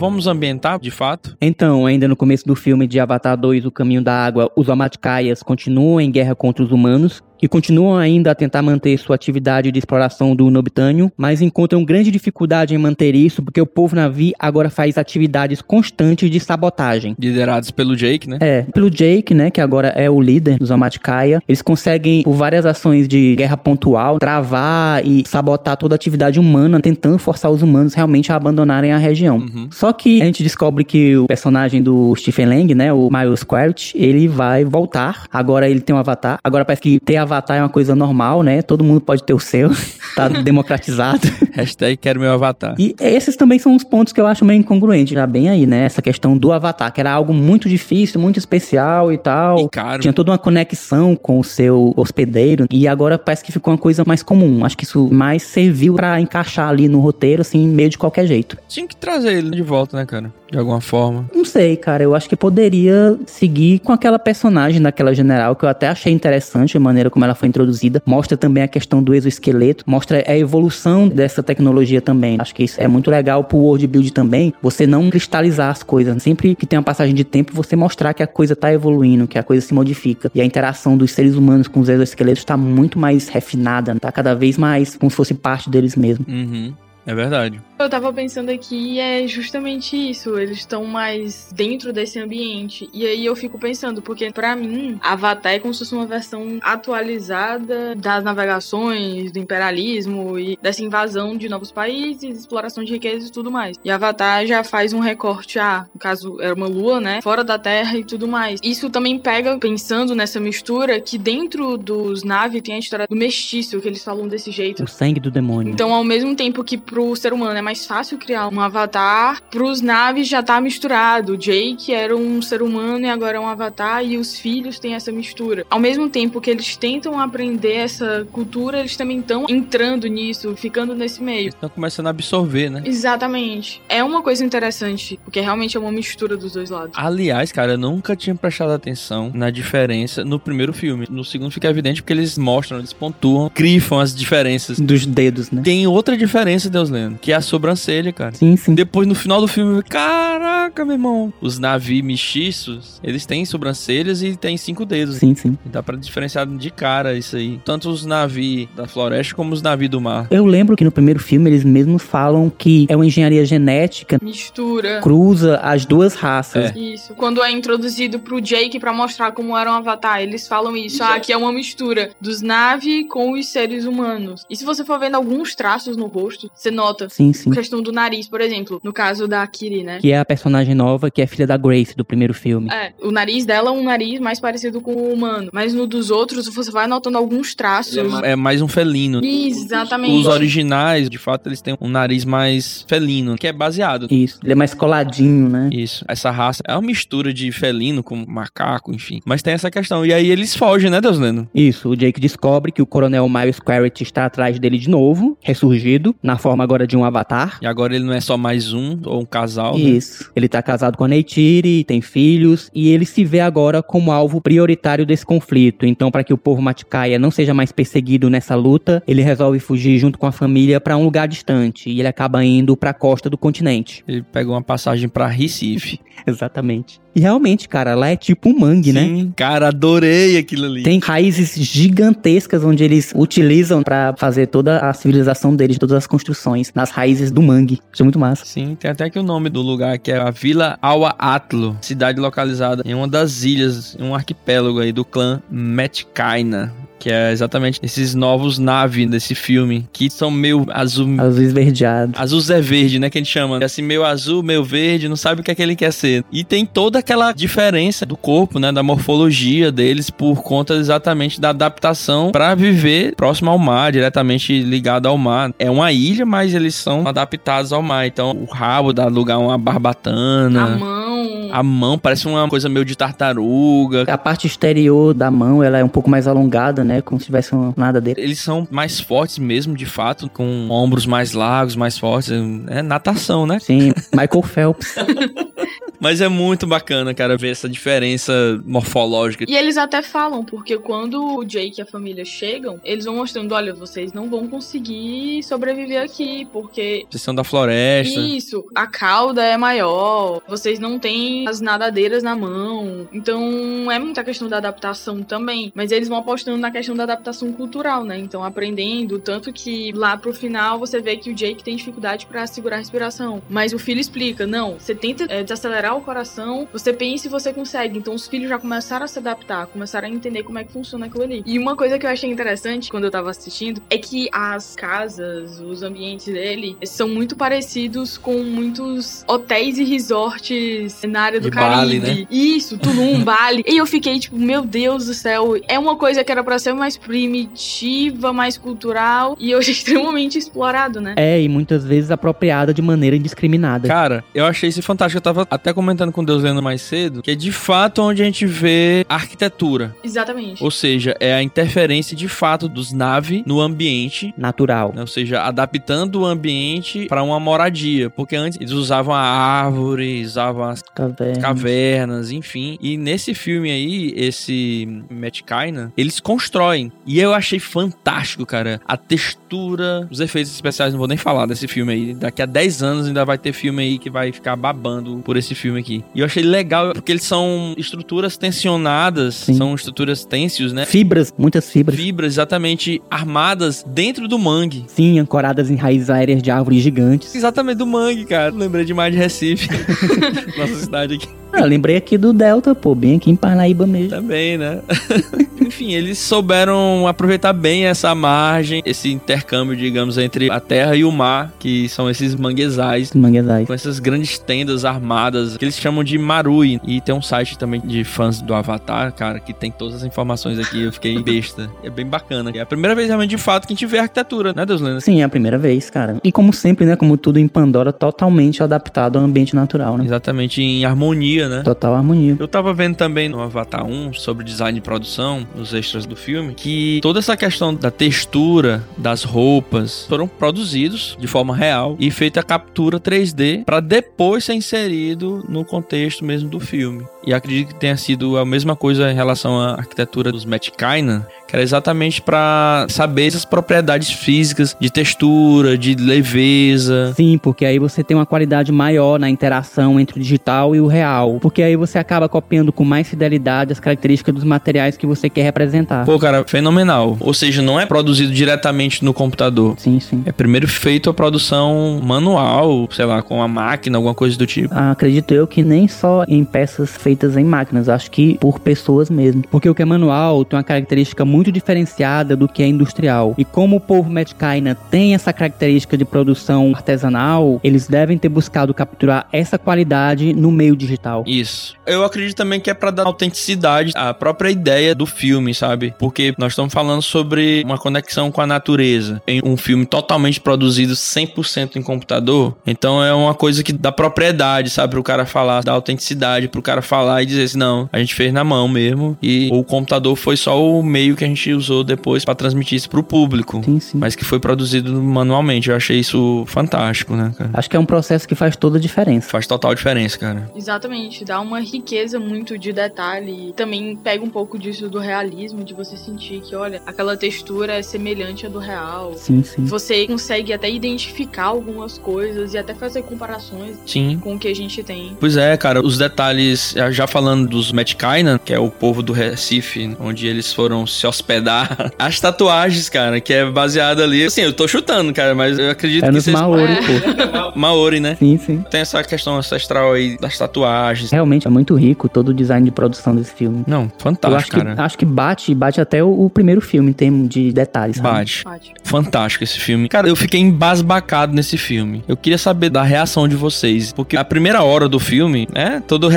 Vamos ambientar, de fato. Então, ainda no começo do filme de Avatar 2, O Caminho da Água, os Amaticaias continuam em guerra contra os humanos e continuam ainda a tentar manter sua atividade de exploração do Nobitânio, mas encontram grande dificuldade em manter isso porque o povo Navi agora faz atividades constantes de sabotagem. Liderados pelo Jake, né? É, pelo Jake, né, que agora é o líder dos Amaticaya, eles conseguem, por várias ações de guerra pontual, travar e sabotar toda a atividade humana, tentando forçar os humanos realmente a abandonarem a região. Uhum. Só que a gente descobre que o personagem do Stephen Lang, né, o Miles Quaritch, ele vai voltar. Agora ele tem um avatar. Agora parece que ter avatar é uma coisa normal, né? Todo mundo pode ter o seu. *laughs* tá democratizado. Hashtag quero meu avatar. E esses também são os pontos que eu acho meio incongruentes. Já bem aí, né? Essa questão do avatar, que era algo muito difícil, muito especial e tal. E caro. Tinha toda uma conexão com o seu hospedeiro. E agora parece que ficou uma coisa mais comum. Acho que isso mais serviu pra encaixar ali no roteiro, assim, meio de qualquer jeito. Tinha que trazer ele de volta, né, cara? De alguma forma. Não sei, cara. Eu acho que poderia seguir com aquela personagem daquela general que eu até achei interessante a maneira como ela foi introduzida. Mostra também a questão do exoesqueleto, mostra a evolução dessa tecnologia também. Acho que isso é muito legal pro world build também. Você não cristalizar as coisas. Sempre que tem uma passagem de tempo, você mostrar que a coisa tá evoluindo, que a coisa se modifica. E a interação dos seres humanos com os exoesqueletos tá muito mais refinada, tá cada vez mais como se fosse parte deles mesmo. Uhum. É verdade. Eu tava pensando aqui e é justamente isso. Eles estão mais dentro desse ambiente. E aí eu fico pensando, porque pra mim, Avatar é como se fosse uma versão atualizada das navegações, do imperialismo e dessa invasão de novos países, exploração de riquezas e tudo mais. E Avatar já faz um recorte, ah, no caso era uma lua, né? Fora da Terra e tudo mais. Isso também pega, pensando nessa mistura, que dentro dos naves tem a história do mestiço, que eles falam desse jeito. O sangue do demônio. Então, ao mesmo tempo que pro ser humano é mais fácil criar um avatar, pros naves já tá misturado. O Jake era um ser humano e agora é um avatar, e os filhos têm essa mistura. Ao mesmo tempo que eles tentam aprender essa cultura, eles também estão entrando nisso, ficando nesse meio. Estão começando a absorver, né? Exatamente. É uma coisa interessante, porque realmente é uma mistura dos dois lados. Aliás, cara, eu nunca tinha prestado atenção na diferença no primeiro filme. No segundo fica evidente porque eles mostram, eles pontuam, grifam as diferenças. Dos dedos, né? Tem outra diferença, Deus lendo, que é a sobrancelha, cara. Sim, sim. Depois, no final do filme, caraca, meu irmão. Os navios mestiços, eles têm sobrancelhas e têm cinco dedos. Sim, sim. Dá pra diferenciar de cara isso aí. Tanto os navios da floresta como os navios do mar. Eu lembro que no primeiro filme eles mesmos falam que é uma engenharia genética Mistura. cruza as duas raças. É. Isso. Quando é introduzido pro Jake pra mostrar como era um avatar, eles falam isso. Ah, que é uma mistura dos Na'vi com os seres humanos. E se você for vendo alguns traços no rosto, você nota. Sim, sim. A questão do nariz, por exemplo. No caso da Kiri, né? Que é a personagem nova, que é filha da Grace do primeiro filme. É, o nariz dela é um nariz mais parecido com o humano. Mas no dos outros, você vai notando alguns traços. É mais um felino. Exatamente. Os originais, de fato, eles têm um nariz mais felino, que é baseado. Isso. Ele é mais coladinho, né? Isso. Essa raça é uma mistura de felino com macaco, enfim. Mas tem essa questão. E aí eles fogem, né, Deus Lendo? Isso. O Jake descobre que o coronel Miles Quaritch está atrás dele de novo, ressurgido, na forma agora de um avatar. E agora ele não é só mais um ou um casal. né? Isso. Ele tá casado com a Neytiri, tem filhos, e ele se vê agora como alvo prioritário desse conflito. Então, para que o povo Matikaia não seja mais perseguido nessa luta, ele resolve fugir junto com a família para um lugar distante. E ele acaba indo para a costa do continente. Ele pegou uma passagem pra Recife. *laughs* Exatamente. E realmente, cara, lá é tipo um mangue, né? Sim, cara, adorei aquilo ali. Tem raízes gigantescas onde eles utilizam para fazer toda a civilização deles, todas as construções, nas raízes do mangue. Isso é muito massa. Sim, tem até aqui o nome do lugar, que é a Vila Awa-Atlo, cidade localizada em uma das ilhas, em um arquipélago aí do clã Metkaina. Que é exatamente esses novos naves desse filme, que são meio azul. Azul esverdeado. Azul Zé Verde, né? Que a gente chama. Assim, meio azul, meio verde, não sabe o que é que ele quer ser. E tem toda aquela diferença do corpo, né? Da morfologia deles por conta exatamente da adaptação para viver próximo ao mar, diretamente ligado ao mar. É uma ilha, mas eles são adaptados ao mar. Então o rabo dá lugar a uma barbatana. A mão. A mão parece uma coisa meio de tartaruga. A parte exterior da mão, ela é um pouco mais alongada, né? Como se tivesse uma nadadeira. Eles são mais fortes mesmo, de fato, com ombros mais largos, mais fortes. É natação, né? Sim, Michael Phelps. *laughs* Mas é muito bacana, cara, ver essa diferença morfológica. E eles até falam, porque quando o Jake e a família chegam, eles vão mostrando: olha, vocês não vão conseguir sobreviver aqui, porque. Vocês são da floresta. Isso, a cauda é maior, vocês não têm as nadadeiras na mão. Então é muita questão da adaptação também. Mas eles vão apostando na questão da adaptação cultural, né? Então aprendendo, tanto que lá pro final você vê que o Jake tem dificuldade para segurar a respiração. Mas o filho explica: não, você tenta é, desacelerar o coração, você pensa e você consegue. Então os filhos já começaram a se adaptar, começaram a entender como é que funciona aquilo ali. E uma coisa que eu achei interessante quando eu tava assistindo é que as casas, os ambientes dele são muito parecidos com muitos hotéis e resorts na área do De Bali, Caribe. né? Isso, Tulum, *laughs* Bali. E eu fiquei tipo, meu Deus do céu, é uma coisa que era pra ser mais primitiva, mais cultural e hoje é *laughs* extremamente explorado, né? É, e muitas vezes apropriada de maneira indiscriminada. Cara, eu achei isso fantástico. Eu tava até comentando com Deus lendo mais cedo, que é de fato onde a gente vê a arquitetura. Exatamente. Ou seja, é a interferência de fato dos naves no ambiente. Natural. né? Ou seja, adaptando o ambiente para uma moradia. Porque antes eles usavam a árvore, usavam as Caverna. cavernas, enfim. E nesse filme aí, esse Matt Kaina, eles constroem. E eu achei fantástico, cara. A textura, os efeitos especiais, não vou nem falar desse filme aí. Daqui a 10 anos ainda vai ter filme aí que vai ficar babando por esse filme aqui. E eu achei legal porque eles são estruturas tensionadas, Sim. são estruturas tênsios, né? Fibras, muitas fibras. Fibras exatamente armadas dentro do mangue. Sim, ancoradas em raízes aéreas de árvores gigantes. Exatamente do mangue, cara. Lembrei demais de Recife. *laughs* Nossa cidade aqui. Ah, lembrei aqui do Delta, pô, bem aqui em Parnaíba mesmo. Também, né? *laughs* Enfim, eles souberam aproveitar bem essa margem, esse intercâmbio, digamos, entre a terra e o mar, que são esses manguezais. Manguezais. Com essas grandes tendas armadas, que eles chamam de Marui. E tem um site também de fãs do Avatar, cara, que tem todas as informações aqui. Eu fiquei *laughs* besta. É bem bacana. É a primeira vez realmente, de fato, que a gente vê a arquitetura, né, Deus Lenda? Sim, é a primeira vez, cara. E como sempre, né, como tudo em Pandora, totalmente adaptado ao ambiente natural, né? Exatamente em harmonia, né? Total harmonia. Eu tava vendo também no Avatar 1 sobre design de produção, nos extras do filme, que toda essa questão da textura das roupas foram produzidos de forma real e feita a captura 3D para depois ser inserido no contexto mesmo do filme. E acredito que tenha sido a mesma coisa em relação à arquitetura dos Matt Kainan, que era exatamente para saber essas propriedades físicas de textura, de leveza. Sim, porque aí você tem uma qualidade maior na interação entre o digital e o real. Porque aí você acaba copiando com mais fidelidade as características dos materiais que você quer representar. Pô, cara, fenomenal. Ou seja, não é produzido diretamente no computador. Sim, sim. É primeiro feito a produção manual, sei lá, com a máquina, alguma coisa do tipo. Ah, Acredito eu que nem só em peças feitas em máquinas, acho que por pessoas mesmo. Porque o que é manual tem uma característica muito diferenciada do que é industrial. E como o povo Metcaina tem essa característica de produção artesanal, eles devem ter buscado capturar essa qualidade no meio digital. Isso. Eu acredito também que é pra dar autenticidade à própria ideia do filme, sabe? Porque nós estamos falando sobre uma conexão com a natureza em um filme totalmente produzido 100% em computador. Então é uma coisa que dá propriedade, sabe, pro cara falar, dá autenticidade pro cara falar e dizer assim, não, a gente fez na mão mesmo e o computador foi só o meio que a gente usou depois pra transmitir isso pro público. Sim, sim. Mas que foi produzido manualmente. Eu achei isso fantástico, né, cara? Acho que é um processo que faz toda a diferença. Faz total diferença, cara. Exatamente, dá uma riqueza muito de detalhe. Também pega um pouco disso do realismo, de você sentir que, olha, aquela textura é semelhante à do real. Sim, sim. Você consegue até identificar algumas coisas e até fazer comparações Sim. com o que a gente tem. Pois é, cara, os detalhes, eu já, falando dos Metcaina, que é o povo do Recife, onde eles foram se hospedar. *laughs* As tatuagens, cara, que é baseada ali. Assim, eu tô chutando, cara, mas eu acredito É que nos vocês... Maori, pô. *laughs* Maori, né? Sim, sim. Tem essa questão ancestral aí das tatuagens. Realmente é muito rico todo o design de produção desse filme. Não, Eu fantástico, acho que, cara. acho que bate, bate até o, o primeiro filme em termos de detalhes. sabe? Bate. Fantástico esse filme. Cara, eu fiquei embasbacado nesse filme. Eu queria saber da reação de vocês. Porque a primeira hora do filme, né? Todo o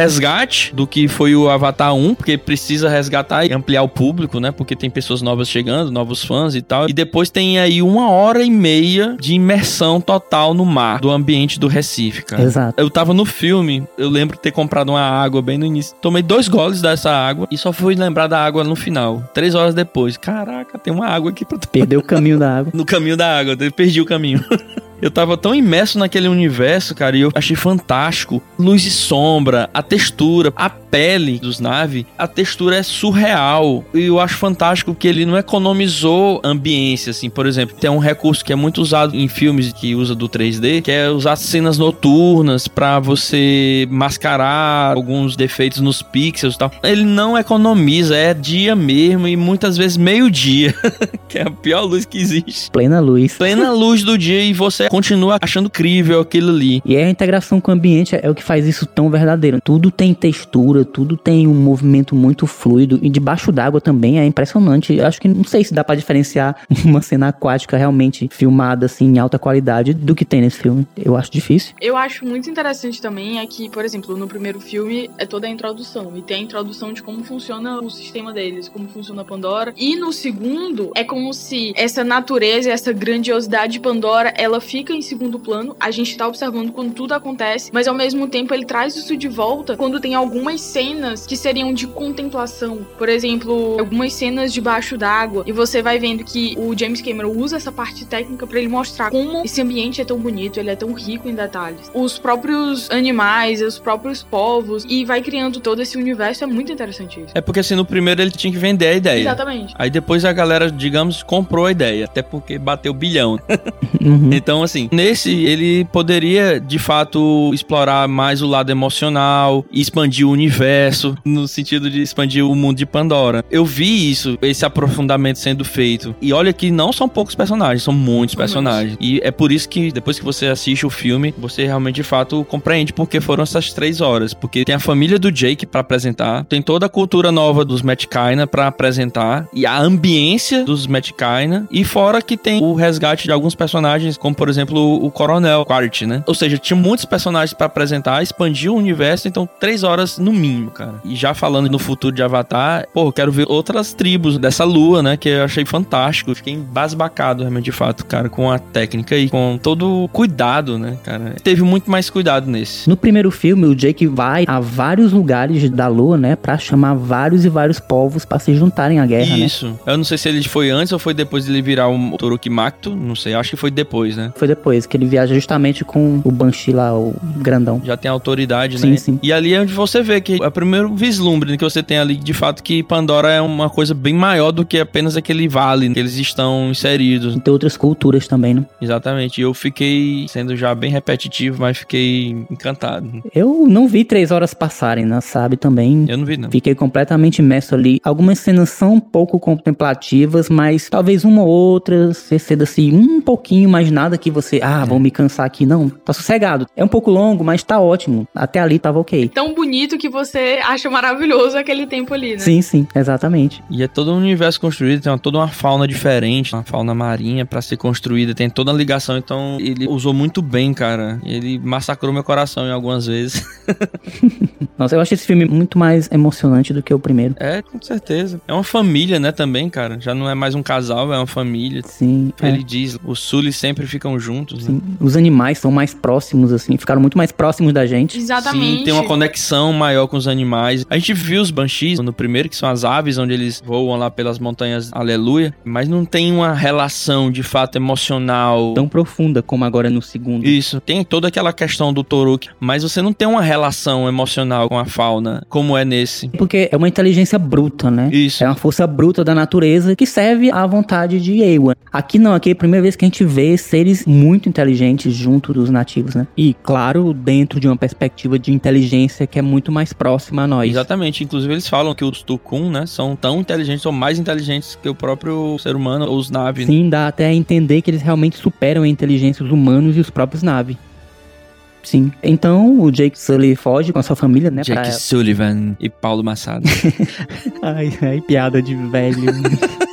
resgate do que foi o Avatar 1, porque precisa resgatar e ampliar o público, né? Porque tem pessoas novas chegando, novos fãs e tal. E depois tem aí uma hora e meia de imersão total no mar, do ambiente do Recife, cara. Exato. Eu tava no filme, eu lembro de ter comprado uma água bem no início. Tomei dois goles dessa água e só fui lembrar da água no final. Três horas depois. Caraca, tem uma água aqui pra tomar Perdeu o caminho da água. no caminho da água, eu perdi o caminho. *laughs* Eu tava tão imerso naquele universo, cara, e eu achei fantástico. Luz e sombra, a textura, a pele dos naves, a textura é surreal. E eu acho fantástico que ele não economizou ambiência, assim. Por exemplo, tem um recurso que é muito usado em filmes que usa do 3D, que é usar cenas noturnas pra você mascarar alguns defeitos nos pixels e tal. Ele não economiza, é dia mesmo e muitas vezes meio-dia, *laughs* que é a pior luz que existe Plena luz. plena luz do dia e você continua achando crível aquilo ali. E a integração com o ambiente é o que faz isso tão verdadeiro. Tudo tem textura, tudo tem um movimento muito fluido. E debaixo d'água também é impressionante. Eu acho que não sei se dá pra diferenciar *laughs* uma cena aquática realmente filmada assim em alta qualidade do que tem nesse filme. Eu acho difícil. Eu acho muito interessante também é que, por exemplo, no primeiro filme é toda a introdução. E tem a introdução de como funciona o sistema deles, como funciona a Pandora. E no segundo, é como se essa natureza, essa grandiosidade de Pandora, ela fica em segundo plano. A gente tá observando quando tudo acontece, mas ao mesmo tempo ele traz isso de volta quando tem algumas cenas que seriam de contemplação. Por exemplo, algumas cenas debaixo d'água. E você vai vendo que o James Cameron usa essa parte técnica pra ele mostrar como esse ambiente é tão bonito, ele é tão rico em detalhes. Os próprios animais, os próprios povos, e vai criando todo esse universo. É muito interessante isso. É porque assim, no primeiro ele tinha que vender a ideia. Exatamente. Aí depois a galera, digamos, comprou a ideia, até porque bateu bilhão. Uhum. *laughs* Então, assim, nesse ele poderia de fato explorar mais o lado emocional, expandir o universo, no sentido de expandir o mundo de Pandora. Eu vi isso, esse aprofundamento sendo feito. E olha que não são poucos personagens, são muitos personagens. E é por isso que depois que você assiste o filme, você realmente de fato compreende porque foram essas três horas. Porque tem a família do Jake pra apresentar, tem toda a cultura nova dos Metcaina pra apresentar, e a ambiência dos Metcaina, e fora que tem o resgate de alguns personagens, como por exemplo o Coronel Quart, né? Ou seja, tinha muitos personagens pra apresentar, expandir o universo, então três horas no mínimo, cara. E já falando no futuro de Avatar, pô, quero ver outras tribos dessa lua, né? Que eu achei fantástico. Fiquei embasbacado, realmente, de fato, cara, com a técnica e com todo o cuidado, né, cara? Teve muito mais cuidado nesse. No primeiro filme, o Jake vai a vários lugares da Lua, né, Pra chamar vários e vários povos pra se juntarem à guerra, né? Isso. Eu não sei se ele foi antes ou foi depois de ele virar o Toroki Makto, não sei, acho que foi depois, né? Foi depois que ele viaja justamente com o Banshee lá, o grandão. Já tem autoridade, Sim, né? sim. E ali é onde você vê que é o primeiro vislumbre que você tem ali, de fato, que Pandora é uma coisa bem maior do que apenas aquele vale que eles estão inseridos. Tem outras culturas também, né? Exatamente. E eu fiquei sendo já bem repetitivo, mas fiquei encantado. Eu não vi três horas passarem, né? Sabe também. Eu não vi, não. Fiquei completamente imerso ali. Algumas cenas são um pouco contemplativas, mas talvez uma ou outra você ceda assim um pouquinho, mas nada que você, ah, vou me cansar aqui. Não, tá sossegado. É um pouco longo, mas tá ótimo. Até ali tava ok. Tão bonito que você acha maravilhoso aquele tempo ali, né? Sim, sim, exatamente. E é todo um universo construído, tem uma- toda uma fauna diferente, uma fauna marinha pra ser construída, tem toda a ligação, então ele usou muito bem, cara. Ele massacrou meu coração em algumas vezes. *laughs* Nossa, eu achei esse filme muito mais emocionante do que o primeiro. É, com certeza. É uma família, né, também, cara. Já não é mais um casal, é uma família. Sim, é. Ele diz, os Sulis sempre ficam juntos, né? Sim. Os animais são mais próximos, assim, ficaram muito mais próximos da gente. Exatamente. Sim, tem uma conexão maior com os animais. A gente viu os Banshees no primeiro, que são as aves, onde eles voam lá pelas montanhas Aleluia, mas não tem uma relação de fato emocional. Tão profunda como agora no segundo. Isso, tem toda aquela questão do Toruk, mas você não tem uma relação emocional com a fauna, como é nesse. Porque é uma inteligência bruta, né? Isso. É uma força bruta da natureza que serve à vontade de Ewan. Aqui não, aqui é a primeira vez que a gente vê seres muito inteligentes junto dos nativos, né? E, claro, dentro de uma perspectiva de inteligência que é muito mais próxima a nós. Exatamente. Inclusive, eles falam que os Tukun, né, são tão inteligentes ou mais inteligentes que o próprio ser humano ou os Navi. Sim, dá até a entender que eles realmente superam a inteligência dos humanos e os próprios Navi. Sim. Então o Jake Sully foge com a sua família, né? Jake pra- Sullivan e Paulo Massado. *laughs* Ai, ai, piada de velho. *laughs*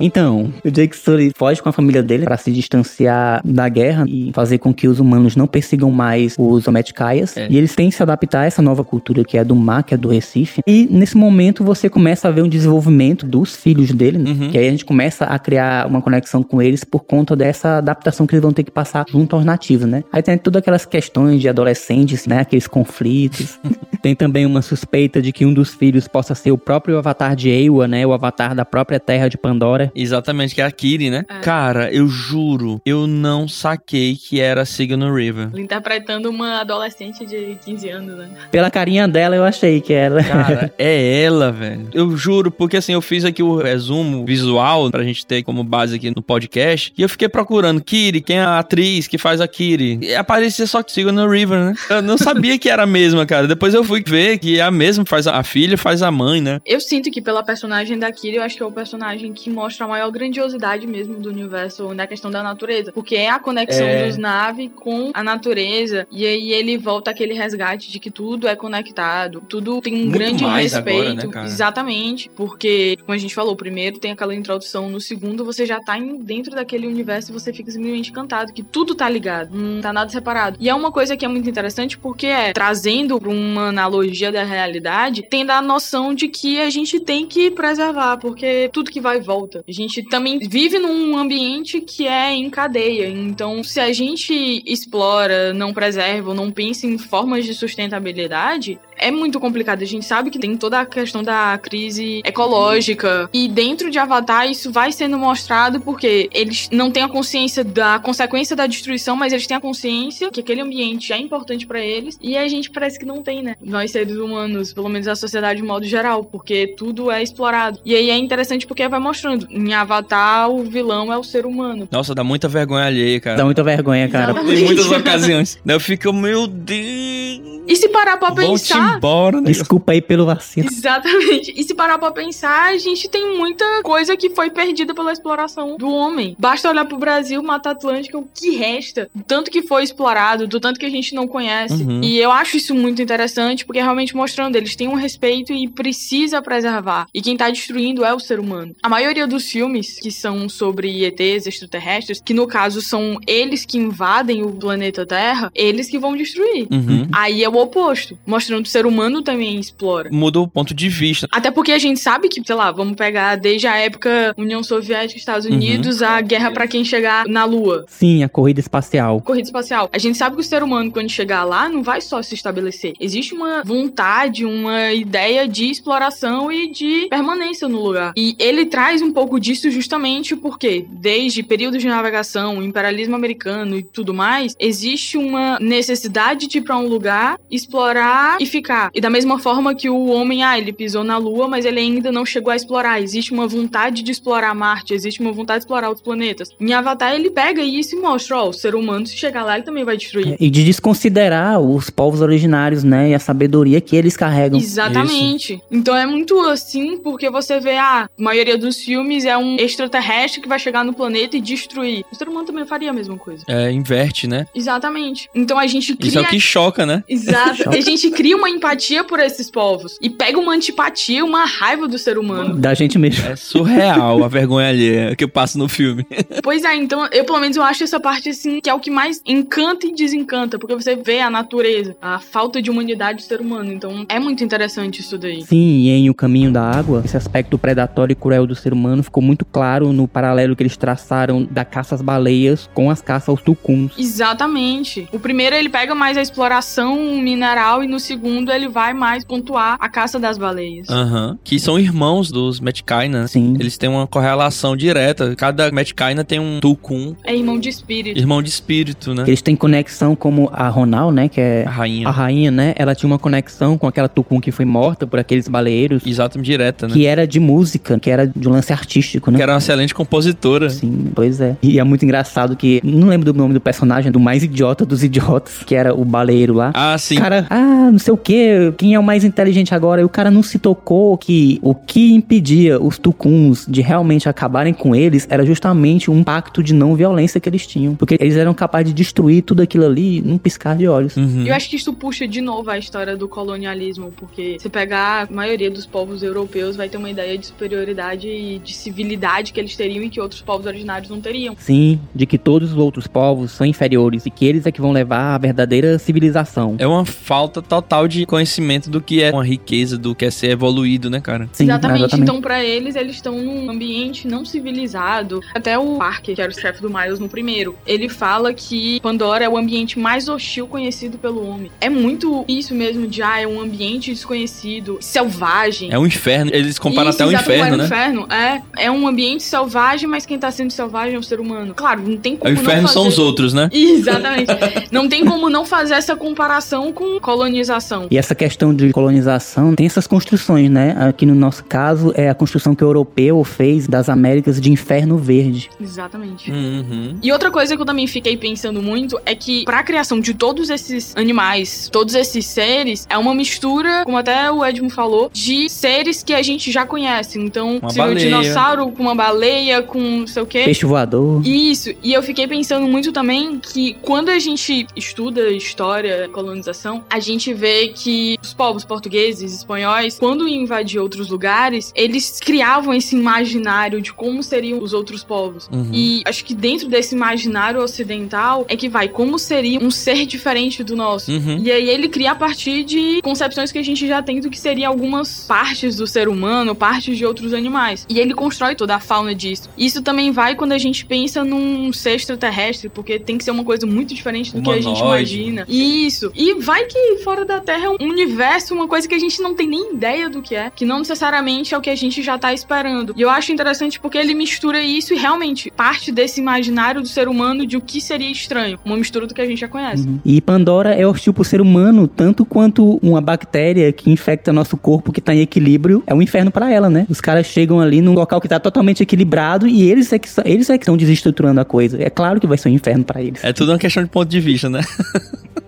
Então, o Jake Sully foge com a família dele para se distanciar da guerra e fazer com que os humanos não persigam mais os Ometkaias. É. E eles têm que se adaptar a essa nova cultura que é do mar, que é do Recife. E nesse momento você começa a ver um desenvolvimento dos filhos dele, né? Uhum. que aí a gente começa a criar uma conexão com eles por conta dessa adaptação que eles vão ter que passar junto aos nativos, né? Aí tem todas aquelas questões de adolescentes, né? Aqueles conflitos. *laughs* tem também uma suspeita de que um dos filhos possa ser o próprio avatar de Ewa, né? O avatar da própria terra de Pandora. Exatamente, que é a Kiri, né? É. Cara, eu juro, eu não saquei que era Signal River. Ela interpretando uma adolescente de 15 anos, né? Pela carinha dela, eu achei que era. Cara, *laughs* é ela, velho. Eu juro, porque assim, eu fiz aqui o resumo visual pra gente ter como base aqui no podcast. E eu fiquei procurando Kiri, quem é a atriz que faz a Kiri. E aparecia só que Signal River, né? Eu não sabia que era a mesma, cara. Depois eu fui ver que é a mesma, faz a, a filha, faz a mãe, né? Eu sinto que pela personagem da Kira, eu acho que é o personagem que mostra a maior grandiosidade mesmo do universo na questão da natureza. Porque é a conexão É. dos Na'vi com a natureza. E aí ele volta aquele resgate de que tudo é conectado. Tudo tem um Muito grande respeito. agora, né, cara? Exatamente. Porque, como a gente falou, primeiro tem aquela introdução, no segundo você já tá em- dentro daquele universo e você fica simplesmente encantado. Que tudo tá ligado. Não tá nada separado. E é uma coisa que é muito interessante porque é trazendo pra uma analogia da realidade, tendo a noção de que a gente tem que preservar, porque tudo que vai e A gente também vive num ambiente que é em cadeia. Então, se a gente explora, não preserva, ou não pensa em formas de sustentabilidade, é muito complicado. A gente sabe que tem toda a questão da crise ecológica. E dentro de Avatar, isso vai sendo mostrado porque eles não têm a consciência da consequência da destruição, mas eles têm a consciência que aquele ambiente é importante pra eles. E a gente parece que não tem, né? Nós seres humanos, pelo menos a sociedade de modo geral, porque tudo é explorado. E aí é interessante porque vai mostrando. Em Avatar, o vilão é o ser humano. Nossa, dá muita vergonha alheia, cara. Dá muita vergonha, cara. Exatamente. Em muitas ocasiões. Daí eu fico, meu Deus. E se parar pra pensar. Embora, né? Desculpa aí pelo vacilo. Exatamente. E se parar pra pensar, a gente tem muita coisa que foi perdida pela exploração do homem. Basta olhar pro Brasil, Mata Atlântica, o que resta? O tanto que foi explorado, do tanto que a gente não conhece. Uhum. E eu acho isso muito interessante, porque realmente mostrando, eles têm um respeito e precisa preservar. E quem tá destruindo é o ser humano. A maioria dos filmes que são sobre ETs extraterrestres, que no caso são eles que invadem o planeta Terra, eles que vão destruir. Uhum. Aí é o oposto, mostrando o ser humano também explora. Muda o ponto de vista. Até porque a gente sabe que, sei lá, vamos pegar desde a época União Soviética, Estados Uhum. Unidos, a guerra pra quem chegar na Lua. Sim, a corrida espacial. Corrida espacial. A gente sabe que o ser humano, quando chegar lá, não vai só se estabelecer. Existe uma vontade, uma ideia de exploração e de permanência no lugar. E ele traz um pouco disso justamente porque, desde períodos de navegação, imperialismo americano e tudo mais, existe uma necessidade de ir pra um lugar, explorar e ficar. E da mesma forma que o homem, ah, ele pisou na Lua, mas ele ainda não chegou a explorar. Existe uma vontade de explorar Marte, existe uma vontade de explorar outros planetas. Em Avatar, ele pega isso e mostra, ó, o ser humano, se chegar lá, ele também vai destruir. E de desconsiderar os povos originários, né? E a sabedoria que eles carregam. Exatamente. Então é muito assim, porque você vê, ah, a maioria dos filmes é um extraterrestre que vai chegar no planeta e destruir. O ser humano também faria a mesma coisa. É, inverte, né? Exatamente. Então a gente cria. Isso é o que choca, né? Exato. *laughs* Choca. a gente cria uma empatia por esses povos. E pega uma antipatia, uma raiva do ser humano. Da gente mesmo. É surreal a vergonha alheia que eu passo no filme. *laughs* Pois é, então eu pelo menos eu acho essa parte assim que é o que mais encanta e desencanta, porque você vê a natureza, a falta de humanidade do ser humano. Então é muito interessante isso daí. Sim, e em O Caminho da Água, esse aspecto predatório e cruel do ser humano ficou muito claro no paralelo que eles traçaram da caça às baleias com as caças aos tucuns. Exatamente. O primeiro ele pega mais a exploração mineral e no segundo ele vai mais pontuar a caça das baleias. Aham. Que são irmãos dos Metkaina. Sim. Eles têm uma correlação direta. Cada Metkaina tem um Tulkun, É irmão de espírito. irmão de espírito, né? Eles têm conexão como a Ronal, né? Que é A rainha. a rainha, né? Ela tinha uma conexão com aquela Tucum que foi morta por aqueles baleeiros. Exato, direta, né? Que era de música, que era de um lance artístico, né? Que era uma excelente compositora. Sim, pois é. E é muito engraçado que. Não lembro do nome do personagem, do mais idiota dos idiotas, que era o baleeiro lá. Ah, sim. O cara, ah, não sei o que, quem é o mais inteligente agora? E o cara não se tocou que o que impedia os tucuns de realmente acabarem com eles era justamente um pacto de não violência que eles tinham. Porque eles eram capazes de destruir tudo aquilo ali num piscar de olhos. Uhum. Eu acho que isso puxa de novo a história do colonialismo, porque se pegar a maioria dos povos europeus vai ter uma ideia de superioridade e de civilidade que eles teriam e que outros povos originários não teriam. Sim, de que todos os outros povos são inferiores e que eles é que vão levar a verdadeira civilização. É uma falta total de conhecimento do que é uma riqueza, do que é ser evoluído, né, cara? Sim, exatamente. Então, pra eles, eles estão num ambiente não civilizado. Até o Parker, que era o chefe do Miles no primeiro, ele fala que Pandora é o ambiente mais hostil conhecido pelo homem. É muito isso mesmo de, ah, é um ambiente desconhecido, selvagem. É um inferno. Eles comparam Isso, até o inferno, é um né? inferno. É, é um ambiente selvagem, mas quem tá sendo selvagem é o ser humano. Claro, não tem O como não inferno fazer... são os outros, né? Exatamente. não tem como não fazer essa comparação com colonização. E essa questão de colonização tem essas construções, né? Aqui no nosso caso é a construção que o europeu fez das Américas de Inferno Verde. Exatamente. Uhum. E outra coisa que eu também fiquei pensando muito é que pra criação de todos esses animais, todos esses seres, é uma mistura, como até o Edmo falou, de seres que a gente já conhece. Então, Uma se um dinossauro com uma baleia, com não sei o quê. Peixe voador. Isso, e eu fiquei pensando muito também que quando a gente estuda história, colonização, a gente vê que os povos portugueses, espanhóis, quando iam invadir outros lugares, eles criavam esse imaginário de como seriam os outros povos. Uhum. E acho que dentro desse imaginário ocidental é que vai como seria um ser diferente do nosso. Uhum. E aí ele cria a partir de concepções que a gente já tem do que seriam algumas partes do ser humano, partes de outros animais. E ele constrói toda a fauna disso. Isso também vai quando a gente pensa num ser extraterrestre, porque tem que ser uma coisa muito diferente do que a gente Humanoide. imagina. Isso. E vai que fora da Terra um universo, uma coisa que a gente não tem nem ideia do que é, que não necessariamente é o que a gente já tá esperando. E eu acho interessante porque ele mistura isso e realmente parte desse imaginário do ser humano de o que seria estranho, uma mistura do que a gente já conhece. Uhum. E Pandora é hostil pro ser humano, tanto quanto uma bactéria que infecta nosso corpo que tá em equilíbrio é um inferno pra ela, né? Os caras chegam ali num local que tá totalmente equilibrado e eles é que, eles é que estão desestruturando a coisa. É claro que vai ser um inferno pra eles. É tudo uma questão de ponto de vista, né? *laughs*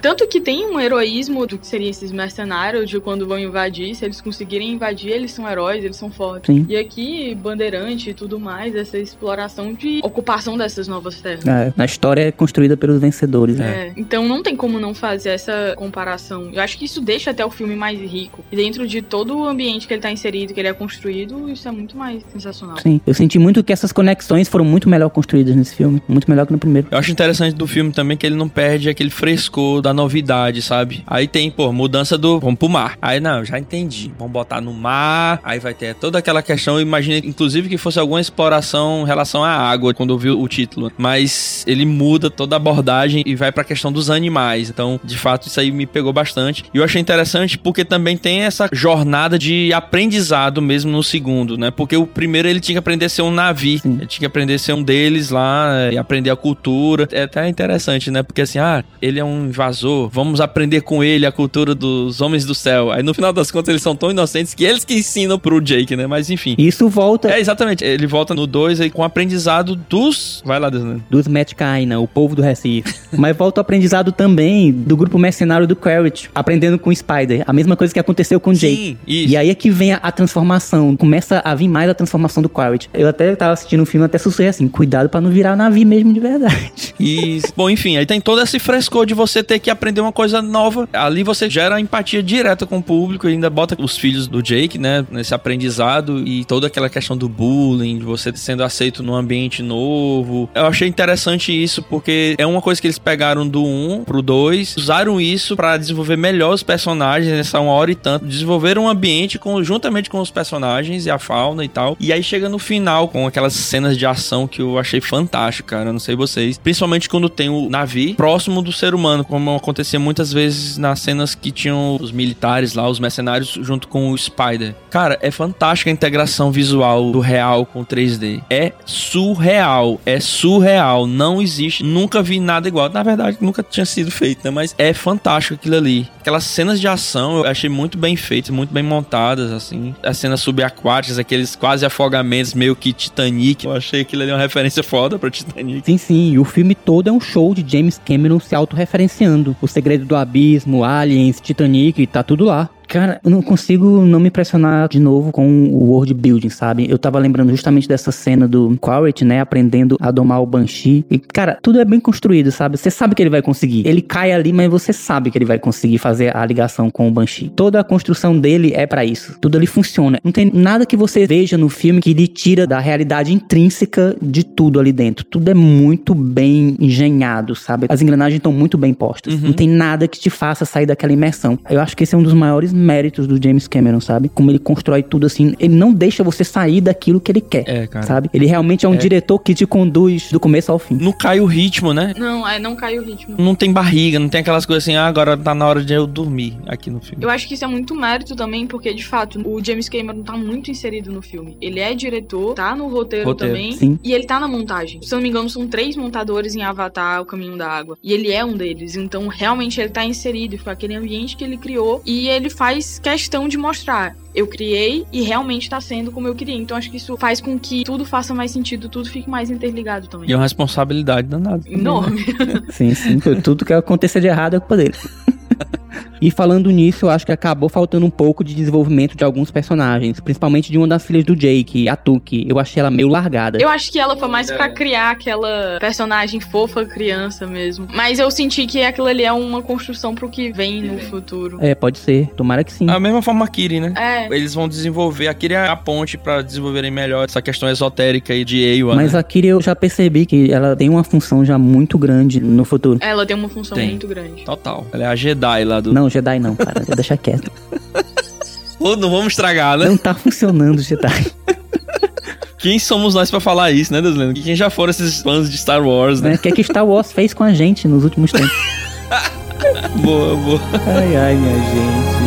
Tanto que tem um heroísmo do que seriam esses mercenários de quando vão invadir. Se eles conseguirem invadir, eles são heróis, eles são fortes. Sim. E aqui, Bandeirante e tudo mais, essa exploração de ocupação dessas novas terras. É, na história é construída pelos vencedores, né? É, então não tem como não fazer essa comparação. Eu acho que isso deixa até o filme mais rico. E dentro de todo o ambiente que ele tá inserido, que ele é construído, isso é muito mais sensacional. Sim. Eu senti muito que essas conexões foram muito melhor construídas nesse filme. Muito melhor que no primeiro. Eu acho interessante do filme também que ele não perde aquele frescor da novidade, sabe? Aí tem, pô, mudança do. Vamos pro mar. Aí, não, já entendi. Vamos botar no mar. Aí vai ter toda aquela questão. Eu imaginei, inclusive, que fosse alguma exploração em relação à água, quando eu vi o título. Mas ele muda toda a abordagem e vai pra questão dos animais. Então, de fato, isso aí me pegou bastante. E eu achei interessante porque também tem essa jornada de aprendizado mesmo no segundo, né? Porque o primeiro ele tinha que aprender a ser um navio. Ele tinha que aprender a ser um deles lá é, e aprender a cultura. É até interessante, né? Porque assim, ah, ele é um invasor, vamos aprender com ele a cultura dos homens do céu. Aí no final das contas eles são tão inocentes que eles que ensinam pro Jake, né? Mas enfim. Isso volta É, exatamente. Ele volta no 2 aí com o aprendizado dos. Vai lá, Desnando. dos Metcaina, o povo do Recife. *laughs* Mas volta o aprendizado também do grupo mercenário do Quaritch, aprendendo com o Spider. A mesma coisa que aconteceu com o Jake. Sim, isso. E aí é que vem a, a transformação. Começa a vir mais a transformação do Quaritch. Eu até tava assistindo o filme até sussurrei assim, cuidado pra não virar navio mesmo de verdade. Isso. Bom, enfim, aí tem todo esse frescor de você ter que aprender uma coisa nova. Ali você gera empatia direta com o público e ainda bota os filhos do Jake, né, nesse aprendizado e toda aquela questão do bullying, de você sendo aceito num ambiente novo. Eu achei interessante isso porque é uma coisa que eles pegaram do 1 pro 2, usaram isso pra desenvolver melhor os personagens nessa uma hora e tanto, desenvolveram um ambiente conjuntamente com os personagens e a fauna e tal. E aí chega no final com aquelas cenas de ação que eu achei fantástico, cara. Eu Não sei vocês. Principalmente quando tem o navio próximo do ser humano, como acontecia muitas vezes nas cenas que tinham os militares lá, os mercenários, junto com o Spider. Cara, é fantástica a integração visual do real com o 3D. É surreal, é surreal. Não existe, nunca vi nada igual. Na verdade, nunca tinha sido feito, né? Mas é fantástico aquilo ali. Aquelas cenas de ação eu achei muito bem feitas, muito bem montadas, assim. As cenas subaquáticas, aqueles quase afogamentos meio que Titanic. Eu achei aquilo ali uma referência foda pra Titanic. Sim, sim. E o filme todo é um show de James Cameron se autorreferenciando. O Segredo do Abismo, Aliens, Titanic, tá tudo lá. Cara, eu não consigo não me impressionar de novo com o world building, sabe? Eu tava lembrando justamente dessa cena do Quaritch, né, aprendendo a domar o Banshee. E, cara, tudo é bem construído, sabe? Você sabe que ele vai conseguir. Ele cai ali, mas você sabe que ele vai conseguir fazer a ligação com o Banshee. Toda a construção dele é para isso. Tudo ali funciona. Não tem nada que você veja no filme que lhe tira da realidade intrínseca de tudo ali dentro. Tudo é muito bem engenhado, sabe? As engrenagens estão muito bem postas. Uhum. Não tem nada que te faça sair daquela imersão. Eu acho que esse é um dos maiores méritos do James Cameron, sabe? Como ele constrói tudo assim. Ele não deixa você sair daquilo que ele quer. É, cara. Sabe? Ele realmente é um É. diretor que te conduz do começo ao fim. Não cai o ritmo, né? Não, é, não cai o ritmo. Não tem barriga, não tem aquelas coisas assim, ah, agora tá na hora de eu dormir aqui no filme. Eu acho que isso é muito mérito também, porque de fato o James Cameron tá muito inserido no filme. Ele é diretor, tá no roteiro, Roteiro. também. Sim. E ele tá na montagem. Se eu não me engano, são três montadores em Avatar, O Caminho da Água. E ele é um deles. Então, realmente, ele tá inserido. Foi aquele ambiente que ele criou. E ele faz questão de mostrar. Eu criei e realmente tá sendo como eu queria. Então, acho que isso faz com que tudo faça mais sentido, tudo fique mais interligado também. E é uma responsabilidade danada. Enorme. Sim, sim. Tudo que acontecer de errado é culpa dele. *laughs* E falando nisso, eu acho que acabou faltando um pouco de desenvolvimento de alguns personagens, principalmente de uma das filhas do Jake, a Tuki. Eu achei ela meio largada. Eu acho que ela foi mais pra criar aquela personagem fofa, criança mesmo. Mas eu senti que aquilo ali é uma construção pro que vem no futuro. É, pode ser. Tomara que sim. Da mesma forma a Kiri, né? É. Eles vão desenvolver, a Kiri é a ponte pra desenvolverem melhor essa questão esotérica aí de Ewa, Mas né? a Kiri eu já percebi que ela tem uma função já muito grande no futuro. Ela tem uma função Tem. muito grande. Total. Ela é a Jedi lá do... Não, Jedi não, cara. Vou deixar quieto. *laughs* Ô, não vamos estragar, né? Não tá funcionando, Jedi. *laughs* Quem somos nós pra falar isso, né, Desleno? Quem já foram esses fãs de Star Wars, né? Né? O que é que Star Wars fez com a gente nos últimos tempos? *laughs* boa, boa. Ai, ai, minha gente.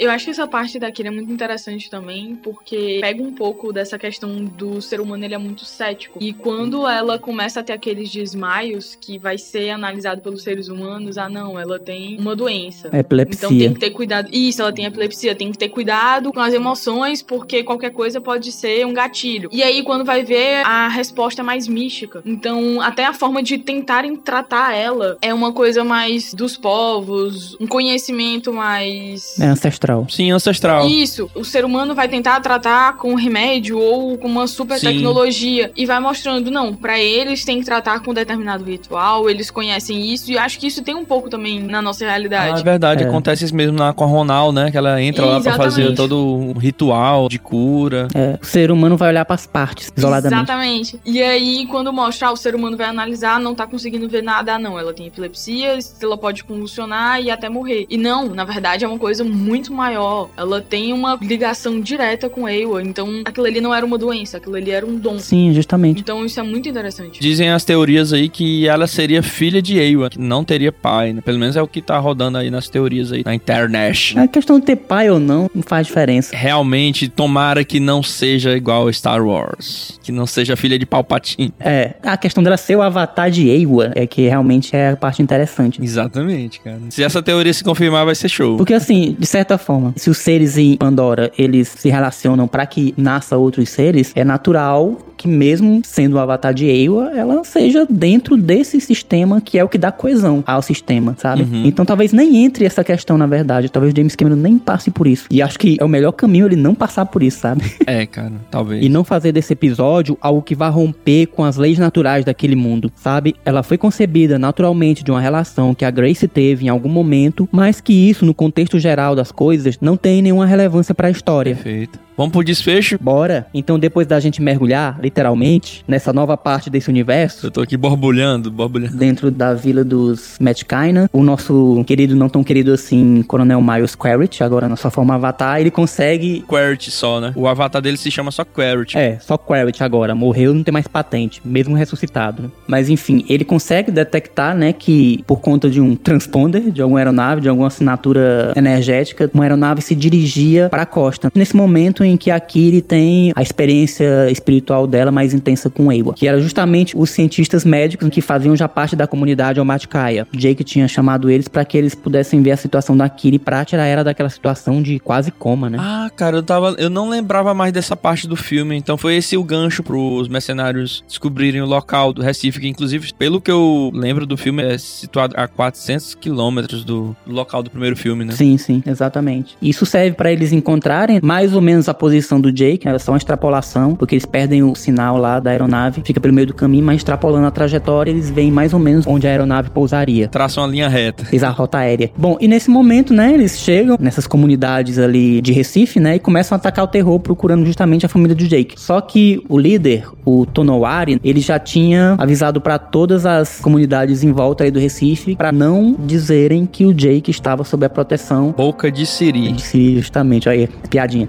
Eu acho que essa parte daqui é muito interessante também, porque pega um pouco dessa questão do ser humano, ele é muito cético. E quando ela começa a ter aqueles desmaios que vai ser analisado pelos seres humanos, ah não, ela tem uma doença. Então tem Epilepsia. que ter cuidado. Isso, ela tem epilepsia. Tem que ter cuidado com as emoções, porque qualquer coisa pode ser um gatilho. E aí, quando vai ver, a resposta é mais mística. Então, até a forma de tentarem tratar ela é uma coisa mais dos povos, um conhecimento mais. É ancestral. Sim, ancestral. Isso, o ser humano vai tentar tratar com remédio ou com uma super Sim. tecnologia e vai mostrando, não, pra eles tem que tratar com determinado ritual, eles conhecem isso e acho que isso tem um pouco também na nossa Ah, é realidade. verdade, É. acontece isso mesmo na, com a Ronal, né? Que ela entra lá pra fazer Exatamente. todo um ritual de cura. É, o ser humano vai olhar pras partes, isoladamente. Exatamente. E aí, quando mostrar, o ser humano vai analisar, não tá conseguindo ver nada. Ah, não, ela tem epilepsia, ela pode convulsionar e até morrer. E não, na verdade, é uma coisa muito maior. Ela tem uma ligação direta com Ewa. Então, aquilo ali não era uma doença, aquilo ali era um dom. Sim, justamente. Então, isso é muito interessante. Dizem as teorias aí que ela seria filha de Ewa, que não teria pai, né? Pelo menos é o que tá rodando aí nas teorias aí na internet. A questão de ter pai ou não não faz diferença. Realmente, tomara que não seja igual a Star Wars. Que não seja filha de Palpatine. É, a questão dela ser o avatar de Ewa é que realmente é a parte interessante. Exatamente, cara. Se essa teoria se confirmar, vai ser show. Porque assim, de certa forma, se os seres em Pandora, eles se relacionam pra que nasça outros seres, é natural que mesmo sendo o avatar de Ewa, ela seja dentro desse sistema que é o que dá coesão ao sistema, sabe? Uhum. Então talvez nem entre essa questão, na verdade. Talvez James Cameron nem passe por isso. E acho que é o melhor caminho ele não passar por isso, sabe? É, cara, talvez. E não fazer desse episódio algo que vá romper com as leis naturais daquele mundo, sabe? Ela foi concebida naturalmente de uma relação que a Grace teve em algum momento, mas que isso, no contexto geral das coisas, não tem nenhuma relevância pra história. Perfeito. Vamos pro desfecho? Bora. Então, depois da gente mergulhar, literalmente, nessa nova parte desse universo, Eu tô aqui borbulhando, borbulhando. dentro da vila dos Metkaina, o nosso querido, não tão querido assim, Coronel Miles Quaritch, agora na sua forma Avatar, ele consegue... Quaritch só, né? O avatar dele se chama só Quaritch. É, só Quaritch agora, morreu, não tem mais patente, mesmo ressuscitado. né? Mas enfim, ele consegue detectar, né, que por conta de um transponder, de alguma aeronave, de alguma assinatura energética, uma aeronave se dirigia para a costa. Nesse momento em que a Kiri tem a experiência espiritual dela mais intensa com Ewa, que era justamente os cientistas médicos que faziam já parte da comunidade Almatkaya. Jake tinha chamado eles para que eles pudessem ver a situação da Kiri para tirar ela daquela situação de quase coma, né? Ah, cara, eu tava. Eu não lembrava mais dessa parte do filme. Então foi esse o gancho pros mercenários descobrirem o local do Recife, que inclusive, pelo que eu lembro do filme, é situado a 400 quilômetros do local do primeiro filme, né? Sim, sim, exatamente. Isso serve para eles encontrarem mais ou menos a posição do Jake, é só uma extrapolação, porque eles perdem o sinal lá da aeronave, fica pelo meio do caminho, mas extrapolando a trajetória, eles veem mais ou menos onde a aeronave pousaria. Traça uma linha reta. Fez a rota aérea. Bom, e nesse momento, né, eles chegam nessas comunidades ali de Recife, né, e começam a atacar o terror procurando justamente a família do Jake. Só que o líder, o Tonowari, ele já tinha avisado para todas as comunidades em volta aí do Recife para não dizerem que o Jake estava sob a proteção Boca de Siri. de Siri, justamente, aí, piadinha.